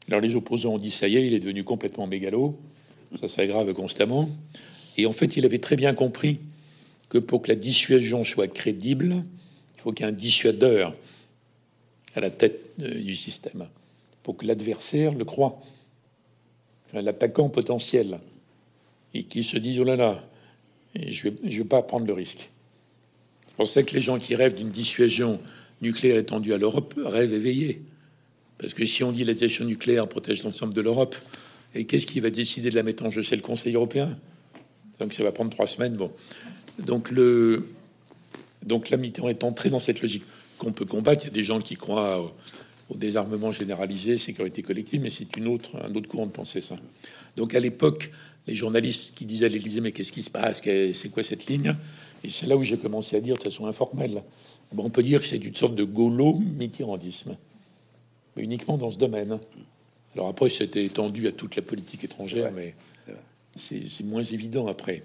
[SPEAKER 2] Alors les opposants ont dit ça y est, il est devenu complètement mégalo, ça s'aggrave constamment. Et en fait, il avait très bien compris que pour que la dissuasion soit crédible, il faut qu'il y ait un dissuadeur à la tête euh, du système, pour que l'adversaire le croit, l'attaquant potentiel, et qu'il se dise oh là là, je je vais pas prendre le risque. On sait que les gens qui rêvent d'une dissuasion nucléaire étendue à l'Europe rêvent éveillés. Parce que si on dit la nucléaire protège l'ensemble de l'Europe, et qu'est-ce qui va décider de la mettre en jeu C'est le Conseil européen? Donc ça va prendre trois semaines. Bon. Donc, le, donc la Mitterrand est entré dans cette logique qu'on peut combattre. Il y a des gens qui croient au, désarmement généralisé, sécurité collective, mais c'est une autre, un autre courant de pensée, ça. Donc à l'époque, les journalistes qui disaient à l'Élysée, mais qu'est-ce qui se passe? C'est quoi cette ligne? Et c'est là où j'ai commencé à dire de façon informelle. Bon, on peut dire que c'est une sorte de gaulo-mitterrandisme, mais uniquement dans ce domaine. Alors après, c'était étendu à toute la politique étrangère, mais c'est moins évident après.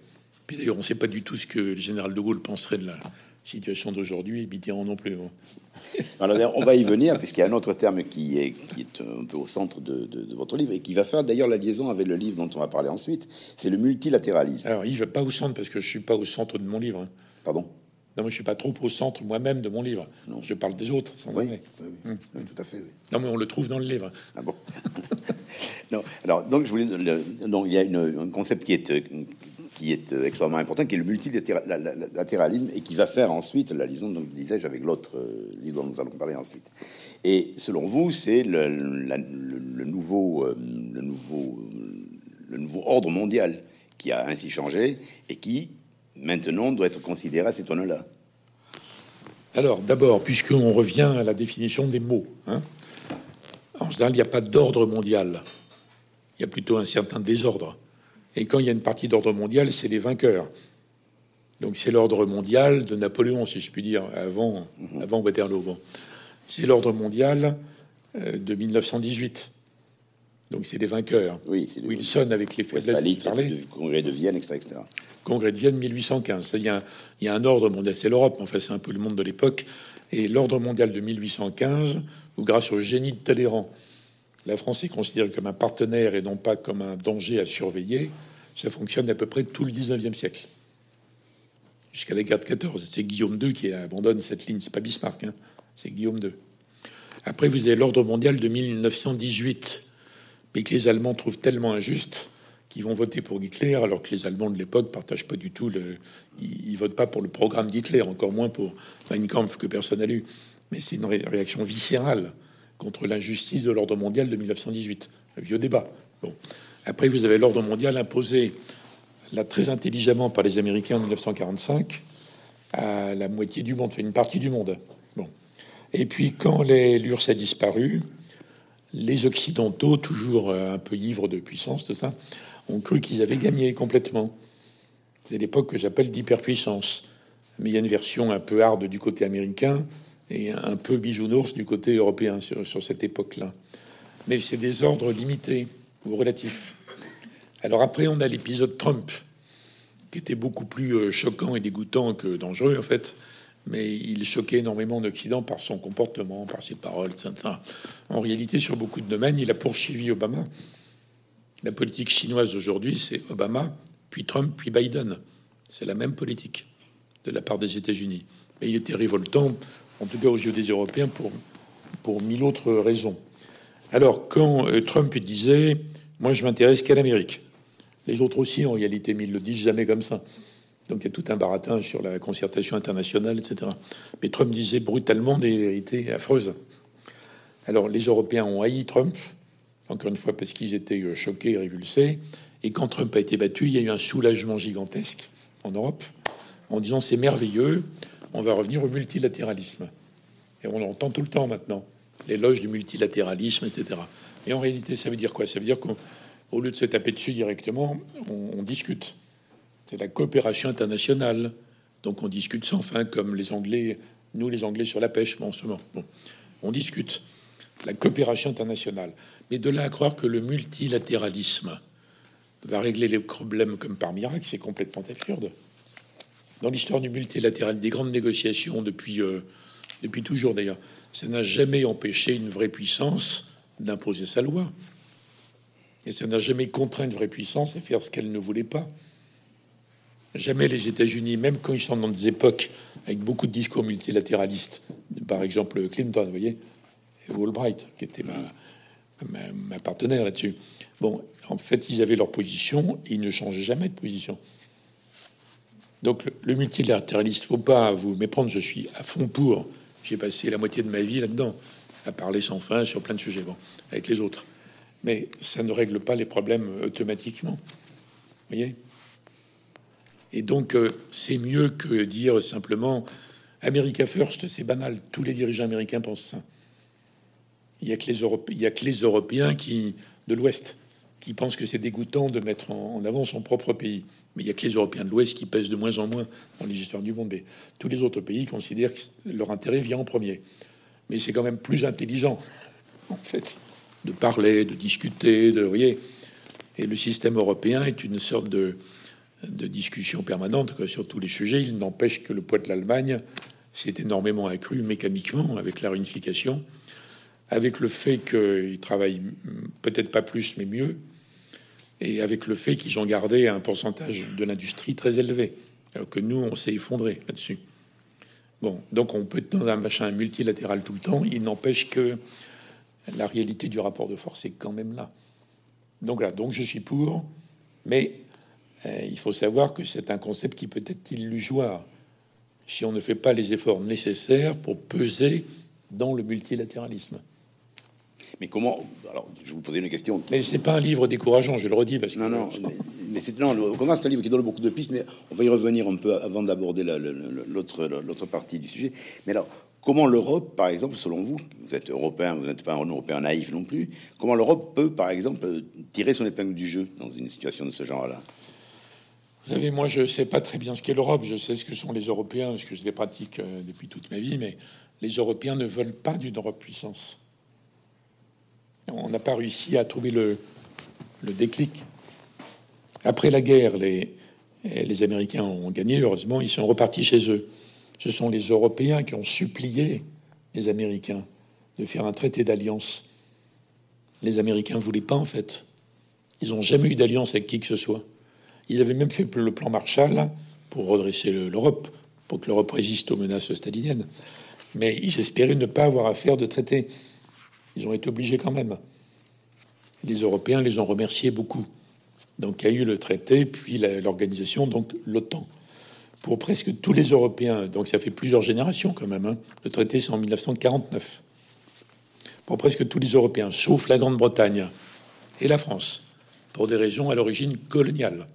[SPEAKER 2] Puis d'ailleurs, on ne sait pas du tout ce que le général de Gaulle penserait de la situation d'aujourd'hui, et Mitterrand non plus.
[SPEAKER 1] Alors, on va y venir, puisqu'il y a un autre terme qui est, qui est un peu au centre de, votre livre, et qui va faire d'ailleurs la liaison avec le livre dont on va parler ensuite, c'est le multilatéralisme.
[SPEAKER 2] Alors, il ne va pas au centre, parce que je ne suis pas au centre de mon livre. Hein.
[SPEAKER 1] Pardon?
[SPEAKER 2] Non, moi, je suis pas trop au centre moi-même de mon livre. Non. Je parle des autres.
[SPEAKER 1] oui, hum. oui, tout à fait.
[SPEAKER 2] Non, mais on le trouve dans le livre.
[SPEAKER 1] Ah bon Non. Alors, donc, je voulais. donc, il y a une, un concept qui est qui est euh, extrêmement important, qui est le multilatéralisme et qui va faire ensuite la liaison, donc disais-je, avec l'autre euh, livre dont nous allons parler ensuite. Et selon vous, c'est le, nouveau, euh, le nouveau, le nouveau ordre mondial qui a ainsi changé et qui maintenant doit être considéré à cet honneur-là.
[SPEAKER 2] Alors, d'abord, puisqu'on revient à la définition des mots, hein, en général, il n'y a pas d'ordre mondial. Il y a plutôt un certain désordre. Et quand il y a une partie d'ordre mondial, c'est les vainqueurs. Donc c'est l'ordre mondial de Napoléon, si je puis dire, avant, mhm. avant Waterloo. Bon. C'est l'ordre mondial euh, de 1918. Donc c'est les vainqueurs.
[SPEAKER 1] Oui,
[SPEAKER 2] c'est Wilson avec les
[SPEAKER 1] faiblesses. Le congrès de Vienne, etc., etc.
[SPEAKER 2] Congrès de Vienne 1815. Il y, a un, il y a un ordre mondial, c'est l'Europe, enfin c'est un peu le monde de l'époque. Et l'ordre mondial de 1815, où grâce au génie de Talleyrand, la France est considérée comme un partenaire et non pas comme un danger à surveiller, ça fonctionne à peu près tout le 19e siècle. Jusqu'à la guerre de 14. C'est Guillaume II qui abandonne cette ligne. C'est pas Bismarck, hein. c'est Guillaume II. Après, vous avez l'ordre mondial de 1918, mais que les Allemands trouvent tellement injuste qu'ils vont voter pour Hitler, alors que les Allemands de l'époque partagent pas du tout le. Ils, votent pas pour le programme d'Hitler, encore moins pour Mein Kampf que personne n'a lu. Mais c'est une réaction viscérale contre l'injustice de l'ordre mondial de 1918. Un vieux débat. Bon. Après, vous avez l'ordre mondial imposé là très intelligemment par les Américains en 1945 à la moitié du monde, une partie du monde. Bon. Et puis, quand l'URSS a disparu, les Occidentaux, toujours un peu ivres de puissance, tout ça, ont cru qu'ils avaient gagné complètement. C'est l'époque que j'appelle d'hyperpuissance. Mais il y a une version un peu hard du côté américain et un peu bisounours du côté européen sur, sur cette époque-là. Mais c'est des ordres limités ou relatifs. Alors après, on a l'épisode Trump, qui était beaucoup plus euh, choquant et dégoûtant que dangereux, en fait. Mais il choquait énormément d'Occident par son comportement, par ses paroles, etc. En réalité, sur beaucoup de domaines, il a poursuivi Obama. La politique chinoise d'aujourd'hui, c'est Obama, puis Trump, puis Biden. C'est la même politique de la part des États-Unis. Mais il était révoltant en tout cas aux yeux des Européens, pour, pour mille autres raisons. Alors, quand euh, Trump disait Moi, je m'intéresse qu'à l'Amérique, les autres aussi, en réalité, mais ils le disent jamais comme ça. Donc, il y a tout un baratin sur la concertation internationale, etc. Mais Trump disait brutalement des vérités affreuses. Alors, les Européens ont haï Trump, encore une fois, parce qu'ils étaient euh, choqués et révulsés. Et quand Trump a été battu, il y a eu un soulagement gigantesque en Europe en disant c'est merveilleux, on va revenir au multilatéralisme. Et on l'entend tout le temps maintenant, l'éloge du multilatéralisme, etc. Mais en réalité, ça veut dire quoi? Ça veut dire qu'au lieu de se taper dessus directement, on, discute. C'est la coopération internationale. Donc on discute sans fin, comme les Anglais, nous les Anglais sur la pêche, en ce moment. Bon, on discute. la coopération internationale. Mais de là à croire que le multilatéralisme va régler les problèmes comme par miracle, c'est complètement absurde. Dans l'histoire du multilatéral, des grandes négociations depuis, euh, depuis toujours d'ailleurs, ça n'a jamais empêché une vraie puissance d'imposer sa loi. Et ça n'a jamais contraint une vraie puissance à faire ce qu'elle ne voulait pas. Jamais les États-Unis, même quand ils sont dans des époques avec beaucoup de discours multilatéralistes, par exemple Clinton, vous voyez, et Albright, qui était ma, partenaire là-dessus. Bon, en fait, ils avaient leur position ils ne changeaient jamais de position. Donc, le, le multilatéraliste, faut pas vous méprendre, je suis à fond pour. J'ai passé la moitié de ma vie là-dedans, à parler sans fin sur plein de sujets, avec les autres. Mais ça ne règle pas les problèmes automatiquement. Vous voyez? Et donc, euh, c'est mieux que dire simplement America First, c'est banal. Tous les dirigeants américains pensent ça. Il n'y a, que les Européens, qui, de l'Ouest qui pensent que c'est dégoûtant de mettre en, avant son propre pays. Mais il n'y a que les Européens de l'Ouest qui pèsent de moins en moins dans les histoires du monde. Mais tous les autres pays considèrent que leur intérêt vient en premier. Mais c'est quand même plus intelligent, en fait, de parler, de discuter, de. Vous voyez Et le système européen est une sorte de de discussion permanente sur tous les sujets. Il n'empêche que le poids de l'Allemagne s'est énormément accru mécaniquement avec la réunification, avec le fait qu'ils travaillent peut-être pas plus mais mieux, et avec le fait qu'ils ont gardé un pourcentage de l'industrie très élevé, alors que nous, on s'est effondré là-dessus. Bon, donc on peut être dans un machin multilatéral tout le temps, il n'empêche que la réalité du rapport de force est quand même là. Donc là, donc je suis pour, mais il faut savoir que c'est un concept qui peut être illusoire si on ne fait pas les efforts nécessaires pour peser dans le multilatéralisme.
[SPEAKER 1] Mais comment Alors, je vous posais une question.
[SPEAKER 2] Mais c'est pas un livre décourageant, je le redis parce que
[SPEAKER 1] non, non. mais, c'est non. c'est un livre qui donne beaucoup de pistes, mais on va y revenir un peu avant d'aborder l'autre l'autre partie du sujet. Mais alors, comment l'Europe, par exemple, selon vous, vous êtes européen, vous n'êtes pas un européen naïf non plus, comment l'Europe peut, par exemple, tirer son épingle du jeu dans une situation de ce genre-là?
[SPEAKER 2] Vous savez, moi, je ne sais pas très bien ce qu'est l'Europe. Je sais ce que sont les Européens, parce que je les pratique euh, depuis toute ma vie, mais les Européens ne veulent pas d'une Europe puissance. On n'a pas réussi à trouver le, déclic. Après la guerre, les, les Américains ont gagné, heureusement, ils sont repartis chez eux. Ce sont les Européens qui ont supplié les Américains de faire un traité d'alliance. Les Américains ne voulaient pas, en fait. Ils n'ont jamais eu d'alliance avec qui que ce soit. Ils avaient même fait le plan Marshall pour redresser l'Europe, pour que l'Europe résiste aux menaces staliniennes. Mais ils espéraient ne pas avoir à faire de traité. Ils ont été obligés quand même. Les Européens les ont remerciés beaucoup. Donc il y a eu le traité, puis l'organisation, donc l'OTAN. Pour presque tous les Européens, donc ça fait plusieurs générations quand même. Hein. Le traité c'est en 1949. Pour presque tous les Européens, sauf la Grande-Bretagne et la France, pour des raisons à l'origine coloniale.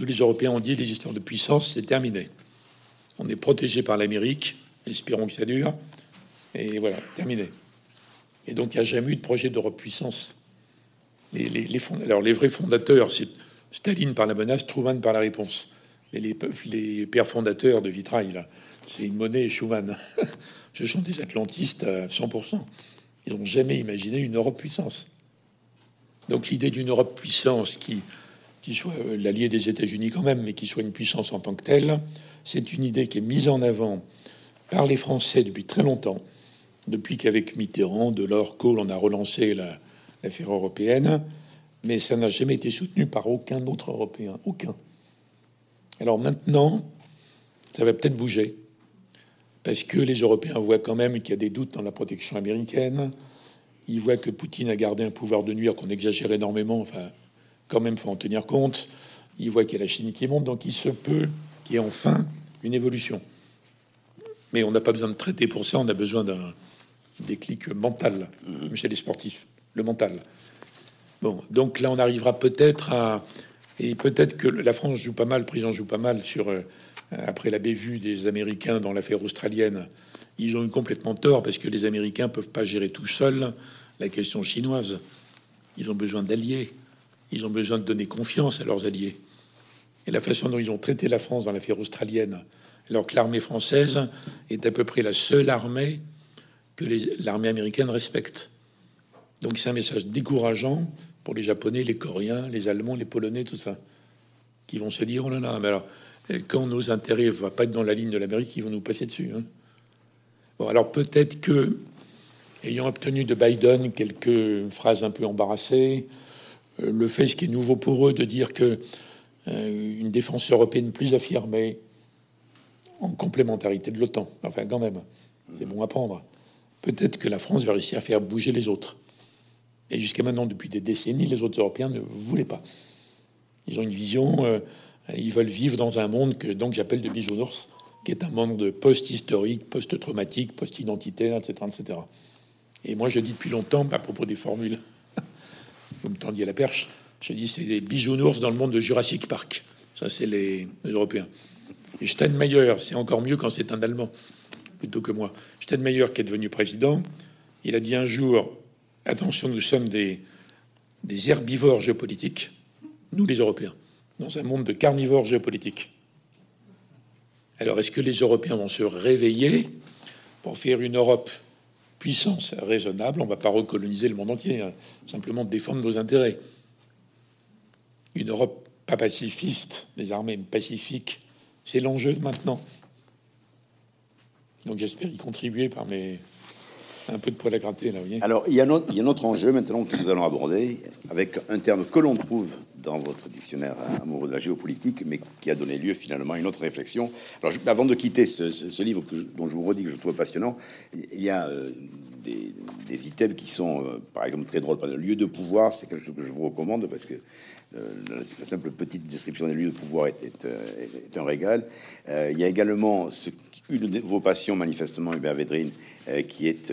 [SPEAKER 2] Tous les Européens ont dit les histoires de puissance, c'est terminé. On est protégé par l'Amérique, espérons que ça dure. Et voilà, terminé. Et donc, il n'y a jamais eu de projet d'Europe puissance. Les, les, alors, les vrais fondateurs, c'est Staline par la menace, Truman par la réponse. Mais les, pères fondateurs de Vitrail, c'est une monnaie et Schuman. Ce sont des atlantistes à 100%. Ils n'ont jamais imaginé une Europe puissance. Donc l'idée d'une Europe puissance qui qui soit euh, l'allié des États-Unis quand même, mais qui soit une puissance en tant que telle. C'est une idée qui est mise en avant par les Français depuis très longtemps, depuis qu'avec Mitterrand, Delors, Kohl, on a relancé l'affaire européenne, mais ça n'a jamais été soutenu par aucun autre Européen, aucun. Alors maintenant, ça va peut-être bouger, parce que les Européens voient quand même qu'il y a des doutes dans la protection américaine. Ils voient que Poutine a gardé un pouvoir de nuire qu'on exagère énormément, enfin quand même, faut en tenir compte. Il voit qu'il y a la Chine qui monte, donc il se peut qu'il y ait enfin une évolution. Mais on n'a pas besoin de traiter pour ça, on a besoin d'un déclic mental mmh. chez les sportifs, le mental. Bon, donc là, on arrivera peut-être à. Et peut-être que la France joue pas mal, le président joue pas mal sur. Euh, après la bévue des Américains dans l'affaire australienne, ils ont eu complètement tort parce que les Américains peuvent pas gérer tout seuls la question chinoise. Ils ont besoin d'alliés. Ils ont besoin de donner confiance à leurs alliés. Et la façon dont ils ont traité la France dans l'affaire australienne, alors que l'armée française est à peu près la seule armée que l'armée américaine respecte. Donc c'est un message décourageant pour les Japonais, les Coréens, les Allemands, les Polonais, tout ça, qui vont se dire oh là là, mais alors quand nos intérêts ne vont pas être dans la ligne de l'Amérique, ils vont nous passer dessus. Hein. Bon, alors peut-être que, ayant obtenu de Biden quelques phrases un peu embarrassées, le fait, ce qui est nouveau pour eux, de dire que euh, une défense européenne plus affirmée, en complémentarité de l'OTAN, enfin quand même, c'est bon à prendre. Peut-être que la France va réussir à faire bouger les autres. Et jusqu'à maintenant, depuis des décennies, les autres Européens ne voulaient pas. Ils ont une vision, euh, ils veulent vivre dans un monde que donc j'appelle de bisounours, qui est un monde post-historique, post-traumatique, post-identitaire, etc., etc. Et moi, je dis depuis longtemps, à propos des formules, vous me tendiez la perche, je dis c'est des bisounours dans le monde de Jurassic Park. Ça, c'est les, Européens. Et Steinmeier, c'est encore mieux quand c'est un Allemand plutôt que moi. Steinmeier, qui est devenu président, il a dit un jour attention, nous sommes des, des herbivores géopolitiques, nous les Européens, dans un monde de carnivores géopolitiques. Alors, est-ce que les Européens vont se réveiller pour faire une Europe puissance raisonnable On ne va pas recoloniser le monde entier, hein. simplement défendre nos intérêts. Une Europe pas pacifiste, des armées pacifiques, c'est l'enjeu maintenant. Donc j'espère y contribuer par mes un peu de poil à gratter là. Vous
[SPEAKER 1] Alors il y, a il y a un autre enjeu maintenant que nous allons aborder avec un terme que l'on trouve dans votre dictionnaire amoureux de la géopolitique, mais qui a donné lieu finalement à une autre réflexion. Alors, avant de quitter ce, livre que dont je vous redis que je trouve passionnant, il y a euh, des, items qui sont, euh, par exemple, très drôles. Le lieu de pouvoir, c'est quelque chose que je vous recommande parce que euh, la simple petite description des lieux de pouvoir est, est, un régal. il y a également ce, une de vos passions, manifestement, Hubert Védrine, qui est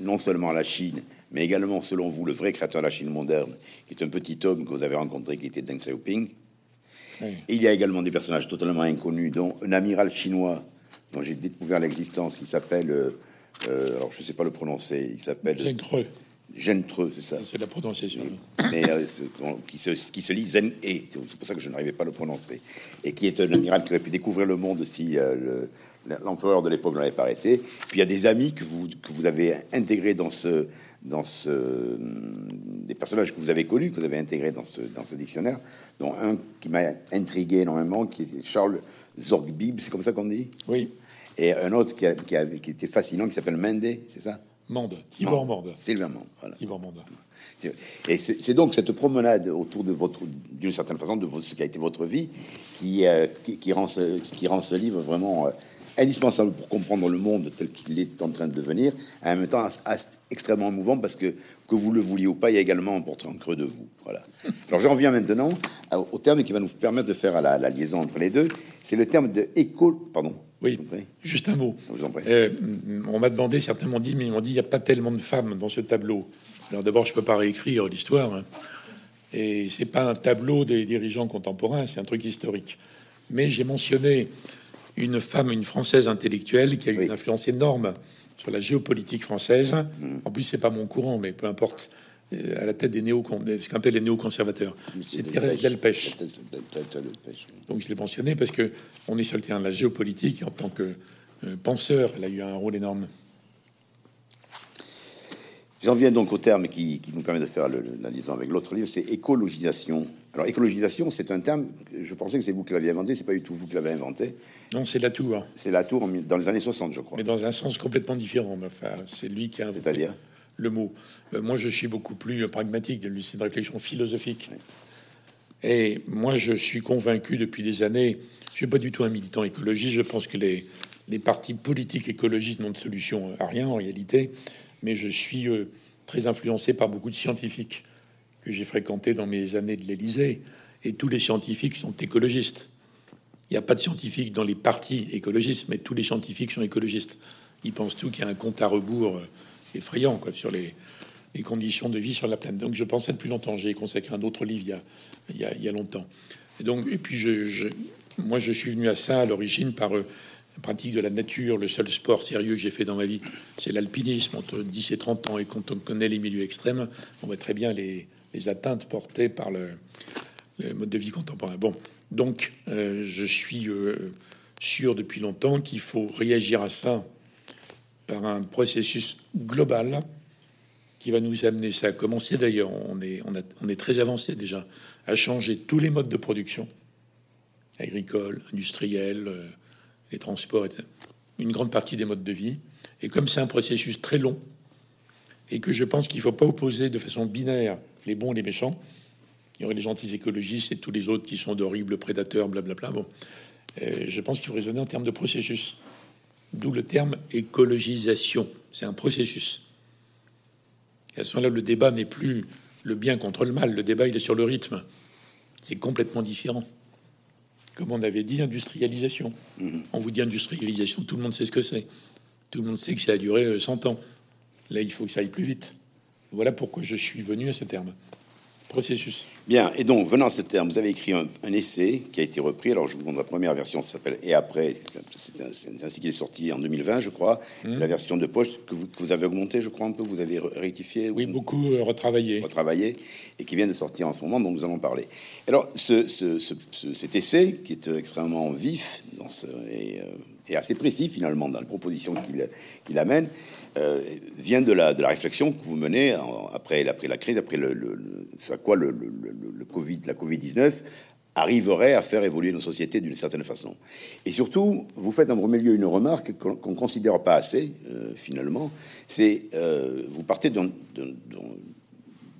[SPEAKER 1] non seulement la Chine, mais également, selon vous, le vrai créateur de la Chine moderne, qui est un petit homme que vous avez rencontré, qui était Deng Xiaoping. il y a également des personnages totalement inconnus, dont un amiral chinois dont j'ai découvert l'existence, qui s'appelle, euh, euh, alors je ne sais pas le prononcer, il s'appelle Gentreux, c'est ça.
[SPEAKER 2] C'est la prononciation.
[SPEAKER 1] Mais, euh, qui, se, qui se lit Zen et c'est pour ça que je n'arrivais pas à le prononcer. Et qui est un amiral qui aurait pu découvrir le monde si l'empereur de l'époque n'avait pas arrêté. Puis il y a des amis que vous, que vous avez intégrés dans ce, dans ce, des personnages que vous avez connus, que vous avez intégrés dans ce, dans ce dictionnaire, dont un qui m'a intrigué énormément, qui est Charles Zorgbib, c'est comme ça qu'on dit?
[SPEAKER 2] Oui.
[SPEAKER 1] Et un autre qui, a, qui, a, qui était fascinant, qui s'appelle Mendé, c'est ça?
[SPEAKER 2] Mende, Tibor Mende.
[SPEAKER 1] Sylvain Mende, voilà.
[SPEAKER 2] Tibor Mende.
[SPEAKER 1] Et c'est donc cette promenade autour de votre, d'une certaine façon, de ce qui a été votre vie, qui, euh, qui, qui, rend, ce, qui rend ce livre vraiment... Euh, indispensable pour comprendre le monde tel qu'il est en train de devenir, en même temps extrêmement mouvant parce que, que vous le vouliez ou pas, il y a également un portrait en creux de vous. Voilà. Alors j'en reviens maintenant au terme qui va nous permettre de faire la, liaison entre les deux. C'est le terme de éco. Pardon.
[SPEAKER 2] Oui, juste un mot. Euh, on m'a demandé, certains m'ont dit, mais ils m'ont dit, il n'y a pas tellement de femmes dans ce tableau. Alors d'abord, je peux pas réécrire l'histoire. Hein. Et c'est pas un tableau des dirigeants contemporains, c'est un truc historique. Mais j'ai mentionné une femme, une française intellectuelle qui a eu une influence énorme sur la géopolitique française. Mm. En plus, c'est pas mon courant, mais peu importe. Euh, à la tête des néo ce qu'on appelle les néoconservateurs. C'est Thérèse Delpech. Donc je l'ai mentionné parce que on est sur le terrain de la géopolitique en tant que euh, penseur, elle a eu un rôle énorme.
[SPEAKER 1] J'en viens donc au terme qui, nous permet de faire la liaison avec l'autre livre, c'est écologisation. Alors écologisation, c'est un terme, je pensais que c'est vous qui l'aviez inventé, c'est pas du tout vous qui l'avez inventé.
[SPEAKER 2] Non, c'est la tour.
[SPEAKER 1] C'est la tour dans les années 60, je crois.
[SPEAKER 2] Mais dans un sens complètement différent. Enfin, c'est lui qui a inventé le mot. Euh, moi, je suis beaucoup plus pragmatique, de une réflexion philosophique. Et moi, je suis convaincu depuis des années, je suis pas du tout un militant écologiste, je pense que les, les partis politiques écologistes n'ont de solution à rien en réalité mais je suis euh, très influencé par beaucoup de scientifiques que j'ai fréquentés dans mes années de l'Élysée, et tous les scientifiques sont écologistes. Il n'y a pas de scientifiques dans les partis écologistes, mais tous les scientifiques sont écologistes. Ils pensent tout qu'il y a un compte à rebours euh, effrayant sur les, conditions de vie sur la planète. Donc je pensais depuis longtemps. J'ai consacré un autre livre il y a, il y a, longtemps. Et donc, et puis je, moi, je suis venu à ça à l'origine par euh, pratique de la nature, le seul sport sérieux que j'ai fait dans ma vie, c'est l'alpinisme entre 10 et 30 ans. Et quand on connaît les milieux extrêmes, on voit très bien les, atteintes portées par le, mode de vie contemporain. Bon, donc euh, je suis euh, sûr depuis longtemps qu'il faut réagir à ça par un processus global qui va nous amener, ça a commencé d'ailleurs, on est, on, est très avancé déjà, à changer tous les modes de production, agricole, industriel, euh, les transports. Une grande partie des modes de vie. Et comme c'est un processus très long, et que je pense qu'il ne faut pas opposer de façon binaire les bons et les méchants, il y aurait les gentils écologistes et tous les autres qui sont d'horribles prédateurs, blablabla. Bon, euh, je pense qu'il faut raisonner en termes de processus. D'où le terme écologisation. C'est un processus. Et à ce moment-là, le débat n'est plus le bien contre le mal. Le débat, il est sur le rythme. C'est complètement différent. Comme on avait dit, industrialisation.
[SPEAKER 1] Mhm.
[SPEAKER 2] On vous dit industrialisation, tout le monde sait ce que c'est. Tout le monde sait que ça a duré 100 ans. Là, il faut que ça aille plus vite. Voilà pourquoi je suis venu à ce terme processus.
[SPEAKER 1] Bien, et donc, venant à ce terme, vous avez écrit un, essai qui a été repris. Alors, je vous montre la première version, ça s'appelle Et après. C'est ainsi qu'il est sorti en 2020, je crois.
[SPEAKER 2] Mmh.
[SPEAKER 1] La version de poche que vous, que vous avez augmenté, je crois, un peu, vous avez rectifié.
[SPEAKER 2] Oui,
[SPEAKER 1] ou-
[SPEAKER 2] beaucoup euh, retravaillé.
[SPEAKER 1] retravaillé et qui vient de sortir en ce moment, dont nous allons parler. Alors, ce, ce- ce- ce- cet essai, qui est euh, extrêmement vif dans ce, et, euh, et assez précis finalement dans les propositions qu'il qu'il amène, euh, vient de la, réflexion que vous menez en- après, la crise, après le, le, à quoi le, Covid, la Covid-19 arriverait à faire évoluer nos sociétés d'une certaine façon. Et surtout, vous faites en premier lieu une remarque qu'on qu'on considère pas assez, euh, finalement. C'est, euh, vous partez d'un- d'un- d'un-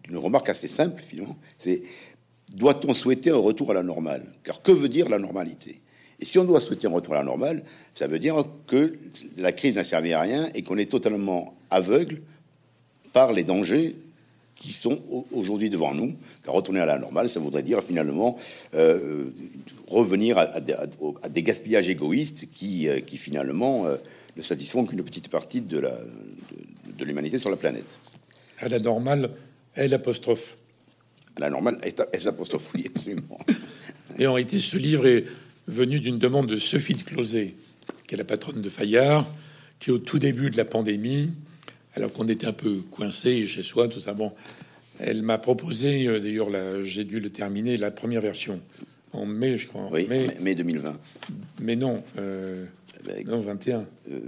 [SPEAKER 1] d'une remarque assez simple, finalement. C'est doit-on souhaiter un retour à la normale? Car que veut dire la normalité? Et si on doit souhaiter un retour à la normale, ça veut dire que la crise n'a servi à rien et qu'on est totalement aveugle par les dangers qui sont au- aujourd'hui devant nous. Car retourner à la normale, ça voudrait dire finalement euh, revenir à, à des- à- gaspillages égoïstes qui, euh, qui finalement euh, ne satisfont qu'une petite partie de la- de- de l'humanité sur la planète.
[SPEAKER 2] À la normale, L apostrophe.
[SPEAKER 1] À la normale, S apostrophe, oui, absolument.
[SPEAKER 2] Et en réalité, ce livre est venu d'une demande de Sophie de Closet, qui est la patronne de Fayard, qui au tout début de la pandémie, alors qu'on était un peu coincé chez soi, tout ça, bon, elle m'a proposé, euh, d'ailleurs, j'ai dû le terminer, la première version, en mai, je crois. en
[SPEAKER 1] Oui,
[SPEAKER 2] mai,
[SPEAKER 1] mai, mai 2020.
[SPEAKER 2] mais non, euh,
[SPEAKER 1] Avec,
[SPEAKER 2] non, 21,
[SPEAKER 1] euh, euh,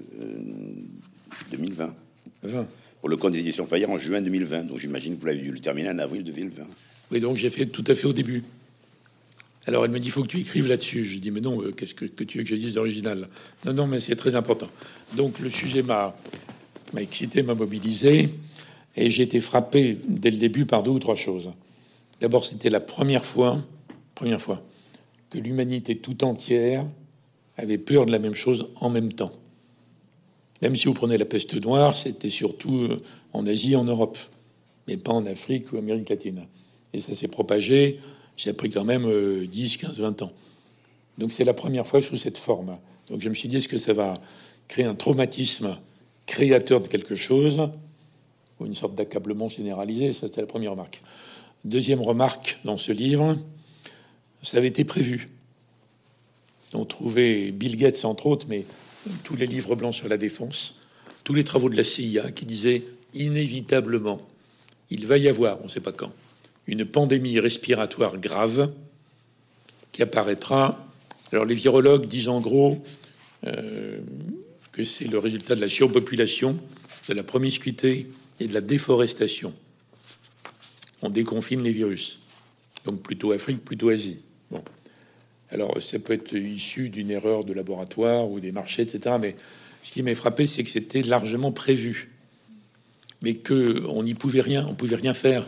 [SPEAKER 1] 2020.
[SPEAKER 2] 20.
[SPEAKER 1] Pour le compte des éditions Fayard en juin 2020. Donc j'imagine que vous l'avez dû le terminer en avril 2020.
[SPEAKER 2] Oui, donc j'ai fait tout à fait au début. Alors elle me dit, il faut que tu écrives là-dessus. Je dis, mais non, euh, qu'est-ce que, tu veux que je dise d'original? Non, non, mais c'est très important. Donc le sujet m'a, m'a excité, m'a mobilisé, et j'ai été frappé dès le début par deux ou trois choses. D'abord, c'était la première fois, première fois, que l'humanité tout entière avait peur de la même chose en même temps. Même si vous prenez la peste noire, c'était surtout euh, en Asie, en Europe, mais pas en Afrique ou Amérique latine. Et ça s'est propagé, j'ai appris quand même euh, 10, 15, 20 ans. Donc c'est la première fois sous cette forme. Donc je me suis dit, est-ce que ça va créer un traumatisme créateur de quelque chose ou une sorte d'accablement généralisé? Ça, c'était la première remarque. Deuxième remarque dans ce livre, ça avait été prévu. On trouvait Bill Gates, entre autres, mais tous les livres blancs sur la défense, tous les travaux de la CIA qui disaient inévitablement, il va y avoir, on ne sait pas quand, une pandémie respiratoire grave qui apparaîtra. Alors les virologues disent en gros euh, que c'est le résultat de la surpopulation, de la promiscuité et de la déforestation. On déconfine les virus. Donc plutôt Afrique, plutôt Asie. Bon. Alors ça peut être issu d'une erreur de laboratoire ou des marchés, etc. Mais ce qui m'a frappé, c'est que c'était largement prévu. Mais que on n'y pouvait rien, on pouvait rien faire.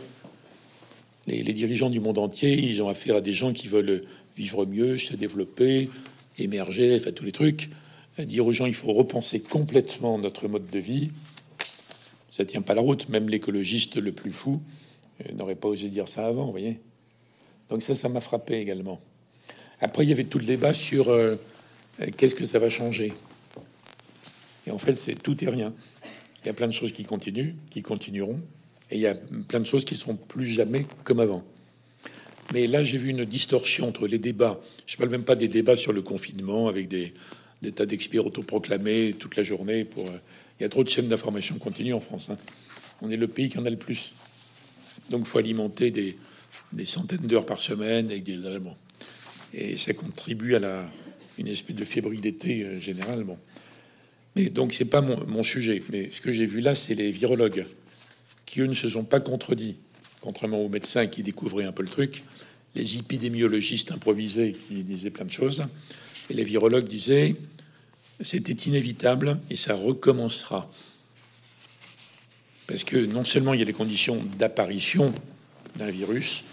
[SPEAKER 2] Les, dirigeants du monde entier, ils ont affaire à des gens qui veulent vivre mieux, se développer, émerger, enfin tous les trucs. À dire aux gens, il faut repenser complètement notre mode de vie. Ça tient pas la route. Même l'écologiste le plus fou euh, n'aurait pas osé dire ça avant, vous voyez. Donc ça, ça m'a frappé également. Après, il y avait tout le débat sur euh, euh, qu'est-ce que ça va changer. Et en fait, c'est tout et rien. Il y a plein de choses qui continuent, qui continueront, et il y a plein de choses qui seront plus jamais comme avant. Mais là, j'ai vu une distorsion entre les débats. Je parle même pas des débats sur le confinement avec des, tas d'experts autoproclamés toute la journée. Pour, euh, il y a trop de chaînes d'information continue en France. hein. On est le pays qui en a le plus. Donc, il faut alimenter des, centaines d'heures par semaine avec des éléments. Et ça contribue à la, une espèce de fébrilité euh, générale. Bon. Mais donc, c'est pas mon, sujet. Mais ce que j'ai vu là, c'est les virologues qui, eux, ne se sont pas contredits, contrairement aux médecins qui découvraient un peu le truc, les épidémiologistes improvisés qui disaient plein de choses. Et les virologues disaient c'était inévitable et ça recommencera. Parce que non seulement il y a des conditions d'apparition d'un virus,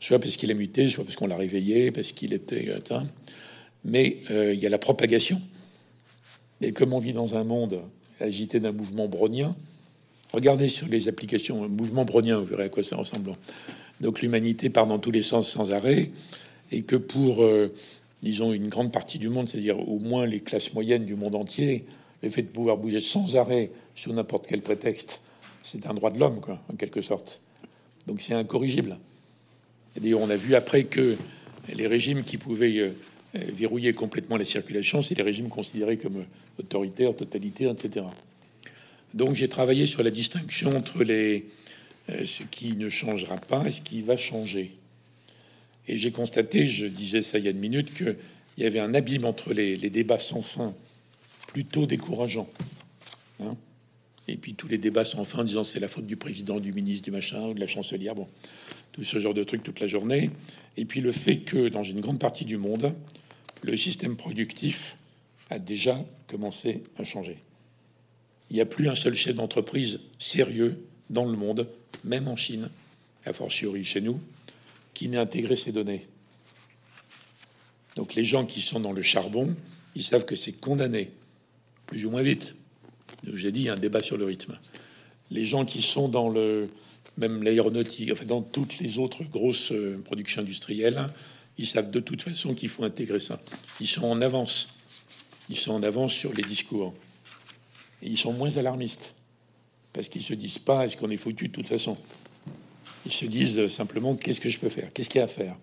[SPEAKER 2] soit parce qu'il a muté, soit parce qu'on l'a réveillé, parce qu'il était atteint, mais euh, il y a la propagation. Et comme on vit dans un monde agité d'un mouvement brownien, regardez sur les applications mouvement brownien, vous verrez à quoi ça ressemble. Donc l'humanité part dans tous les sens sans arrêt, et que pour, euh, disons, une grande partie du monde, c'est-à-dire au moins les classes moyennes du monde entier, le fait de pouvoir bouger sans arrêt sous n'importe quel prétexte, c'est un droit de l'homme, en quelque sorte. Donc c'est incorrigible. D'ailleurs, on a vu après que les régimes qui pouvaient euh, verrouiller complètement la circulation, c'est les régimes considérés comme autoritaires, totalitaires, etc. Donc j'ai travaillé sur la distinction entre les, euh, ce qui ne changera pas et ce qui va changer. Et j'ai constaté, je disais ça il y a une minute, qu'il y avait un abîme entre les, débats sans fin, plutôt décourageant. Hein. et puis tous les débats sans fin, disant c'est la faute du président, du ministre, du machin, de la chancelière, bon, tout ce genre de trucs toute la journée. Et puis le fait que dans une grande partie du monde, le système productif a déjà commencé à changer. Il n'y a plus un seul chef d'entreprise sérieux dans le monde même en Chine, a fortiori chez nous, qui n'ait intégré ces données. Donc les gens qui sont dans le charbon, ils savent que c'est condamné, plus ou moins vite. J'ai dit, il y a un débat sur le rythme. Les gens qui sont dans le même l'aéronautique, enfin dans toutes les autres grosses euh, productions industrielles, ils savent de toute façon qu'il faut intégrer ça. Ils sont en avance. Ils sont en avance sur les discours. Et ils sont moins alarmistes parce qu'ils se disent pas est-ce qu'on est foutu de toute façon? Ils se disent simplement qu'est-ce que je peux faire, qu'est-ce qu'il y a à faire?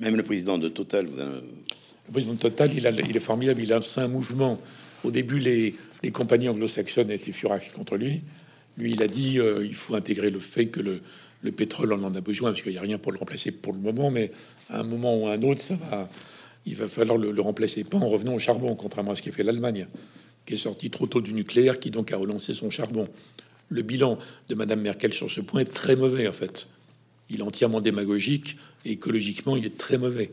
[SPEAKER 1] Même le président de Total.
[SPEAKER 2] Le président de Total, il, a, il est formidable. Il a un mouvement. Au début, les, les compagnies anglo-saxonnes étaient furax contre lui. Lui, il a dit euh, il faut intégrer le fait que le, le pétrole, on en a besoin parce qu'il n'y a rien pour le remplacer pour le moment, mais à un moment ou à un autre, ça va, il va falloir le, le remplacer. Pas en revenant au charbon, contrairement à ce qu'a fait l'Allemagne, qui est sorti trop tôt du nucléaire, qui donc a relancé son charbon le bilan de Madame Merkel sur ce point est très mauvais, en fait. Il est entièrement démagogique et écologiquement, il est très mauvais.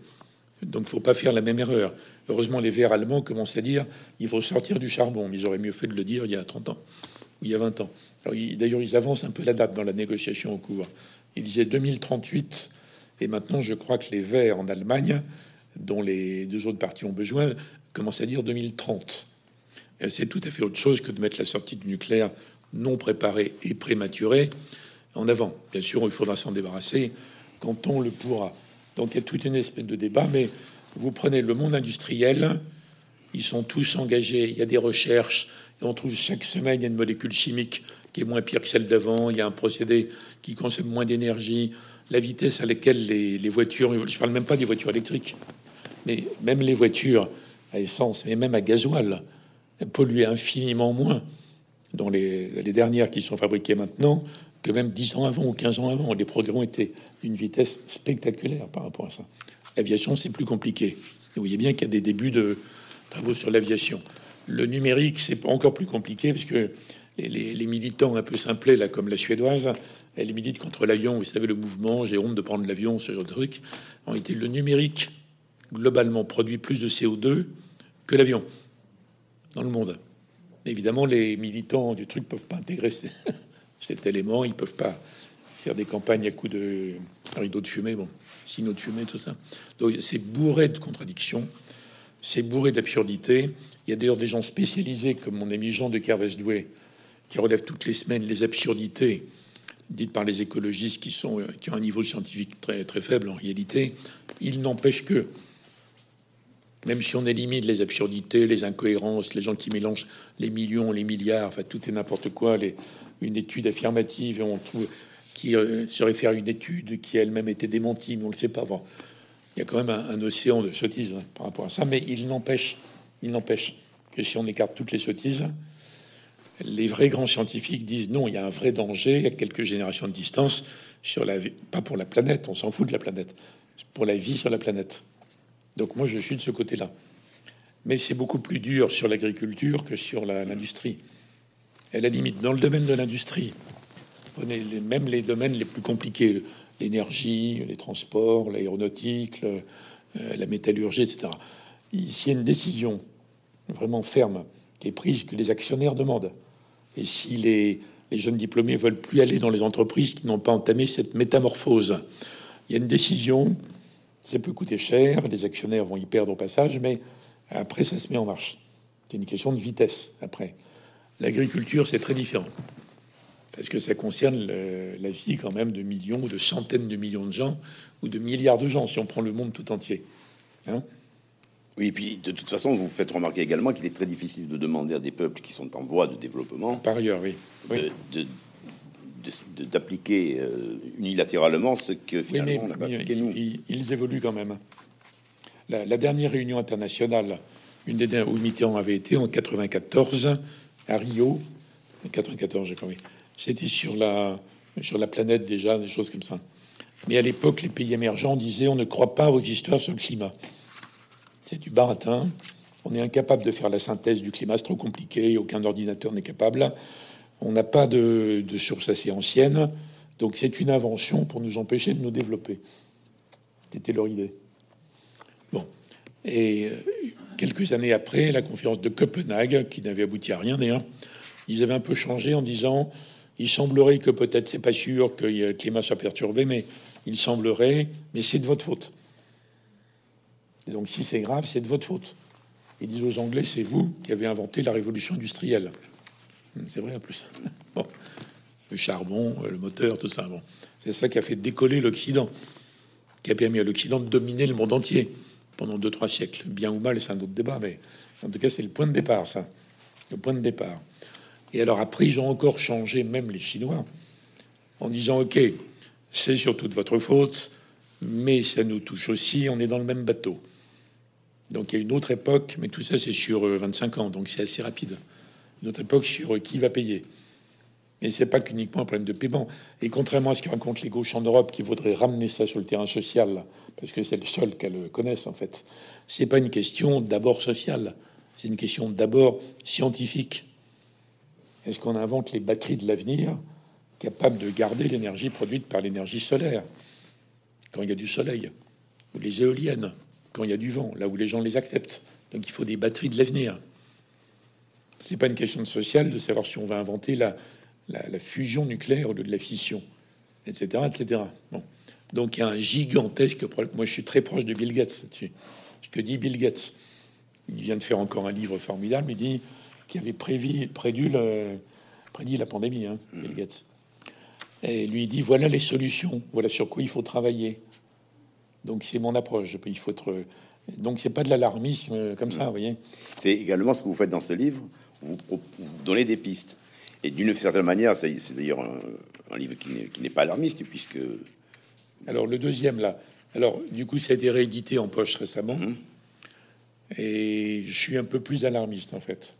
[SPEAKER 2] Donc, faut pas faire la même erreur. Heureusement, les Verts allemands commencent à dire il faut sortir du charbon. Mais ils auraient mieux fait de le dire il y a 30 ans ou il y a 20 ans. D'ailleurs, ils avancent un peu la date dans la négociation au cours. Ils disaient 2038. Et maintenant, je crois que les Verts en Allemagne, dont les deux autres partis ont besoin, commencent à dire 2030. C'est tout à fait autre chose que de mettre la sortie du nucléaire non préparé et prématuré en avant. Bien sûr, il faudra s'en débarrasser quand on le pourra. Donc il y a toute une espèce de débat, mais vous prenez le monde industriel, ils sont tous engagés, il y a des recherches, et on trouve chaque semaine y a une molécule chimique qui est moins pire que celle d'avant, il y a un procédé qui consomme moins d'énergie, la vitesse à laquelle les, les voitures, je parle même pas des voitures électriques, mais même les voitures à essence, mais même à gasoil, polluent infiniment moins dans les, dernières qui sont fabriquées maintenant, que même 10 ans avant ou 15 ans avant. Les progrès ont été d'une vitesse spectaculaire par rapport à ça. L'aviation, c'est plus compliqué. Vous voyez bien qu'il y a des débuts de travaux sur l'aviation. Le numérique, c'est encore plus compliqué parce que les, militants un peu simplés, là, comme la suédoise, elle milite contre l'avion. Vous savez, le mouvement, j'ai honte de prendre l'avion, ce genre de truc. En été, le numérique, globalement, produit plus de CO2 que l'avion dans le monde. Évidemment, les militants du truc peuvent pas intégrer cet élément. Ils peuvent pas faire des campagnes à coups de rideaux de fumée, bon, signaux de fumée, tout ça. Donc c'est bourré de contradictions, c'est bourré d'absurdités. Il y a d'ailleurs des gens spécialisés, comme mon ami Jean de Kervesdoué, qui relèvent toutes les semaines les absurdités dites par les écologistes qui, sont, qui ont un niveau scientifique très, très faible en réalité. Il n'empêche que même si on élimine les absurdités, les incohérences, les gens qui mélangent les millions, les milliards, enfin tout est n'importe quoi, une étude affirmative, on trouve qui euh, se réfère à une étude qui elle-même été démentie, mais on le sait pas. avant. il y a quand même un, océan de sottises hein, par rapport à ça, mais il n'empêche, il n'empêche que si on écarte toutes les sottises, les vrais grands scientifiques disent non, il y a un vrai danger à quelques générations de distance sur la vie, pas pour la planète, on s'en fout de la planète, pour la vie sur la planète. Donc moi, je suis de ce côté-là. mais c'est beaucoup plus dur sur l'agriculture que sur l'industrie. Et la limite, dans le domaine de l'industrie, prenez les, même les domaines les plus compliqués, l'énergie, les transports, l'aéronautique, euh, la métallurgie, etc. Ici, il y a une décision vraiment ferme qui est prise que les actionnaires demandent. Et si les, les jeunes diplômés veulent plus aller dans les entreprises qui n'ont pas entamé cette métamorphose, il y a une décision, ça peut coûter cher, les actionnaires vont y perdre au passage, mais après, ça se met en marche. C'est une question de vitesse. Après, l'agriculture, c'est très différent parce que ça concerne la vie quand même de millions ou de centaines de millions de gens ou de milliards de gens si on prend le monde tout entier. Hein?
[SPEAKER 1] Oui, et puis de toute façon, vous faites remarquer également qu'il est très difficile de demander à des peuples qui sont en voie de développement,
[SPEAKER 2] par ailleurs, oui,
[SPEAKER 1] d'appliquer euh, unilatéralement ce que finalement on n'a pas appliqué nous.
[SPEAKER 2] Ils, évoluent quand même. La, la, dernière réunion internationale, une des dernières où Mitterrand avait été en 94 à Rio, 94, j'ai compris. C'était sur la, sur la planète déjà, des choses comme ça. Mais à l'époque, les pays émergents disaient on ne croit pas aux histoires sur le climat. C'est du baratin. On est incapable de faire la synthèse du climat, c'est trop compliqué, aucun ordinateur n'est capable. On n'a pas de, source assez ancienne, donc c'est une invention pour nous empêcher de nous développer. C'était leur idée. Bon. Et euh, quelques années après, la conférence de Copenhague, qui n'avait abouti à rien d'ailleurs, ils avaient un peu changé en disant il semblerait que peut-être c'est pas sûr que le climat soit perturbé, mais il semblerait, mais c'est de votre faute. Et donc si c'est grave, c'est de votre faute. Ils disent aux Anglais, c'est vous qui avez inventé la révolution industrielle. C'est vrai plus. Le charbon, le moteur, tout ça. Bon. C'est ça qui a fait décoller l'Occident, qui a permis à l'Occident de dominer le monde entier pendant deux, trois siècles. Bien ou mal, c'est un autre débat, mais en tout cas, c'est le point de départ, ça. Le point de départ. Et alors après, ils ont encore changé, même les Chinois, en disant, OK, c'est surtout de votre faute, mais ça nous touche aussi, on est dans le même bateau. Donc il y a une autre époque, mais tout ça c'est sur 25 euh, ans, donc c'est assez rapide. Une autre époque sur qui va payer. Mais c'est pas qu'uniquement un problème de paiement. Et contrairement à ce que racontent les gauches en Europe, qui voudraient ramener ça sur le terrain social, parce que c'est le seul qu'elles connaissent en fait, c'est pas une question d'abord sociale, c'est une question d'abord scientifique. Est-ce qu'on invente les batteries de l'avenir capables de garder l'énergie produite par l'énergie solaire? Quand il y a du soleil ou les éoliennes quand il y a du vent, là où les gens les acceptent. Donc il faut des batteries de l'avenir. C'est pas une question de social de savoir si on va inventer la, la, fusion nucléaire ou de la fission, etc., etc. Bon. Donc il y a un gigantesque problème. Moi, je suis très proche de Bill Gates là-dessus. Ce que dit Bill Gates, il vient de faire encore un livre formidable. Il dit qui avait prévu, prédit, la pandémie, hein. Bill Gates. Et lui dit voilà les solutions, voilà sur quoi il faut travailler. Donc c'est mon approche. Il faut être donc c'est pas de l'alarmisme comme ça, vous voyez.
[SPEAKER 1] C'est également ce que vous faites dans ce livre. Vous, vous donnez des pistes. Et d'une certaine manière, c'est d'ailleurs un, livre qui n'est pas alarmiste, puisque.
[SPEAKER 2] Alors le deuxième là. Alors du coup, ça a été réédité en poche récemment. Mm-hmm. Et je suis un peu plus alarmiste en fait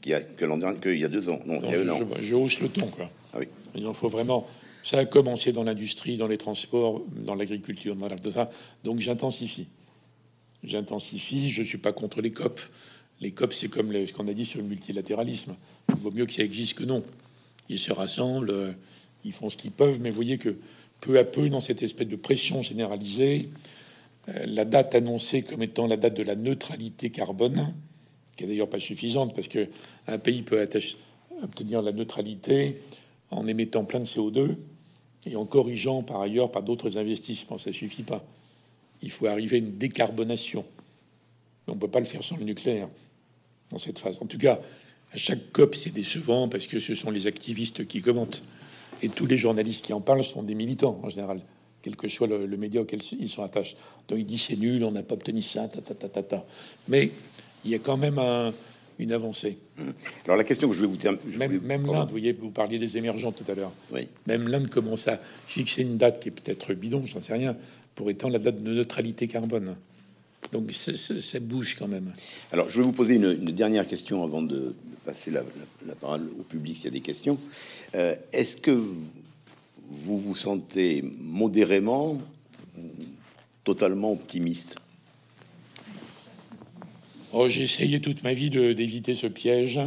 [SPEAKER 1] qu'il y a que l'an dernier, qu'il y a deux ans. Non, il y a
[SPEAKER 2] je, je, hausse le ton, quoi.
[SPEAKER 1] Ah oui.
[SPEAKER 2] Il faut vraiment. Ça a commencé dans l'industrie, dans les transports, dans l'agriculture, dans tout ça. Donc j'intensifie. J'intensifie. Je suis pas contre les COP. Les COP, c'est comme ce qu'on a dit sur le multilatéralisme. Il vaut mieux que ça existe que non. Ils se rassemblent, euh, ils font ce qu'ils peuvent, mais vous voyez que peu à peu, dans cette espèce de pression généralisée, euh, la date annoncée comme étant la date de la neutralité carbone, qui est d'ailleurs pas suffisante parce que un pays peut obtenir la neutralité en émettant plein de CO2 et en corrigeant par ailleurs par d'autres investissements. Ça suffit pas. Il faut arriver à une décarbonation. On peut pas le faire sans le nucléaire dans cette phase. En tout cas, à chaque COP, c'est décevant parce que ce sont les activistes qui commentent. Et tous les journalistes qui en parlent sont des militants en général, quel que soit le, média auquel ils sont attachés. Donc ils disent c'est nul, on n'a pas obtenu ça, ta, ta, ta, ta. Mais il y a quand même une avancée.
[SPEAKER 1] Alors la question que je vais vous dire,
[SPEAKER 2] même, même l'Inde, vous voyez, vous parliez des émergents tout à l'heure.
[SPEAKER 1] Oui.
[SPEAKER 2] Même l'Inde commence à fixer une date qui est peut-être bidon, j'en sais rien, pour étendre la date de neutralité carbone. Donc ça bouge quand même.
[SPEAKER 1] Alors je vais vous poser une, dernière question avant de passer la, parole au public s'il y a des questions. Euh, est-ce que vous vous sentez modérément, totalement optimiste?
[SPEAKER 2] Oh, j'ai essayé toute ma vie d'éviter ce piège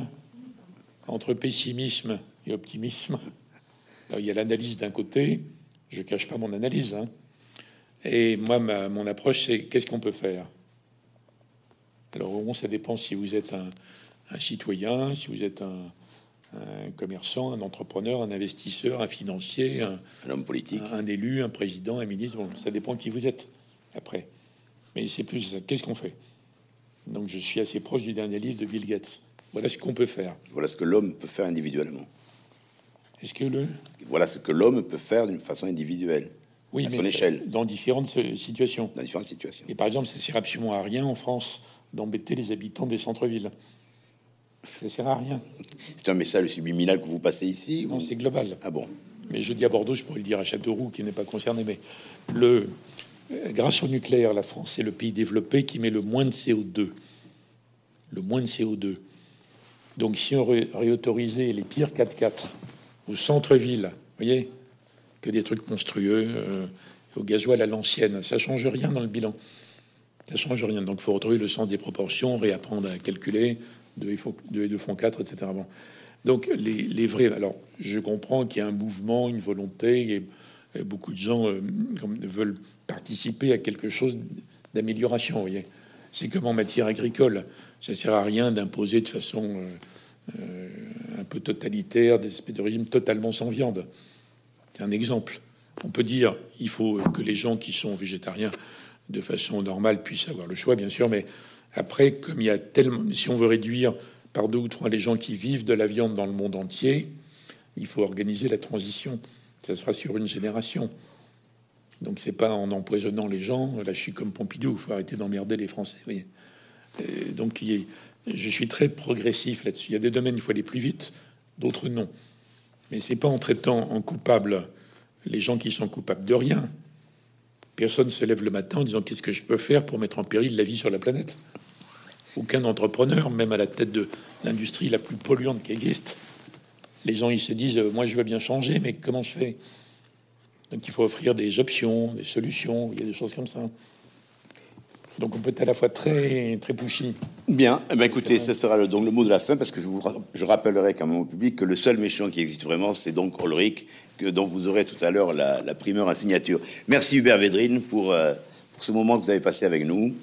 [SPEAKER 2] entre pessimisme et optimisme. Alors, il y a l'analyse d'un côté, je cache pas mon analyse, hein. Et moi, ma- mon approche, c'est qu'est-ce qu'on peut faire? Alors, bon, ça dépend si vous êtes un, un citoyen, si vous êtes un, un commerçant, un entrepreneur, un investisseur, un financier, un,
[SPEAKER 1] Un homme politique.
[SPEAKER 2] un, élu, un président, un ministre. Bon, ça dépend qui vous êtes après. Mais c'est plus. Qu'est-ce qu'on fait? Donc, je suis assez proche du dernier livre de Bill Gates. Voilà ce qu'on peut faire.
[SPEAKER 1] Voilà ce que l'homme peut faire individuellement.
[SPEAKER 2] Est-ce que le
[SPEAKER 1] Voilà ce que l'homme peut faire d'une façon individuelle,
[SPEAKER 2] oui,
[SPEAKER 1] À
[SPEAKER 2] mais
[SPEAKER 1] son échelle.
[SPEAKER 2] dans différentes euh, situations.
[SPEAKER 1] dans différentes situations.
[SPEAKER 2] Et par exemple, ça sert absolument à rien en France d'embêter les habitants des centres-villes. Ça sert à rien.
[SPEAKER 1] C'est un message subliminal que vous passez ici
[SPEAKER 2] Non,
[SPEAKER 1] ou-
[SPEAKER 2] c'est global.
[SPEAKER 1] Ah bon
[SPEAKER 2] Mais je dis à Bordeaux, je pourrais le dire à Châteauroux, qui n'est pas concerné. Mais le, euh, grâce au nucléaire, la France est le pays développé qui met le moins de CO2. Le moins de CO2. Donc, si on ré- réautorisait les pires 4x4 au centre-ville, vous voyez, que des trucs monstrueux, euh, au gasoil à l'ancienne, ça change rien dans le bilan. Ça change rien. Donc, faut retrouver le sens des proportions, réapprendre à calculer. 2 et, font- deux et 2 font 4, etc. Bon. Donc, les, vrais. Alors, je comprends qu'il y a un mouvement, une volonté, et, beaucoup de gens euh, veulent participer à quelque chose d'amélioration. Voyez, c'est comme en matière agricole. Ça sert à rien d'imposer de façon euh, un peu totalitaire des espèces de régimes totalement sans viande. C'est un exemple. On peut dire il faut que les gens qui sont végétariens de façon normale puissent avoir le choix, bien sûr, mais après, comme il y a tellement, si on veut réduire par deux ou trois les gens qui vivent de la viande dans le monde entier, il faut organiser la transition. Ça sera sur une génération. Donc c'est pas en empoisonnant les gens. Là, je suis comme Pompidou. Il faut arrêter d'emmerder les Français. Et donc je suis très progressif là-dessus. Il y a des domaines où il faut aller plus vite, d'autres non. Mais c'est pas en traitant en coupable les gens qui sont coupables de rien. Personne se lève le matin en disant qu'est-ce que je peux faire pour mettre en péril la vie sur la planète? Aucun entrepreneur, même à la tête de l'industrie la plus polluante qui existe, les gens ils se disent euh, moi je veux bien changer, mais comment je fais? Donc il faut offrir des options, des solutions. Il y a des choses comme ça. Donc on peut être à la fois très très pushy.
[SPEAKER 1] Bien, eh ben, écoutez, ce sera le, donc le mot de la fin parce que je vous je rappellerai quand même au public que le seul méchant qui existe vraiment, c'est donc Ulrich, que dont vous aurez tout à l'heure la, primeur en signature. Merci Hubert Védrine pour, euh, pour ce moment que vous avez passé avec nous.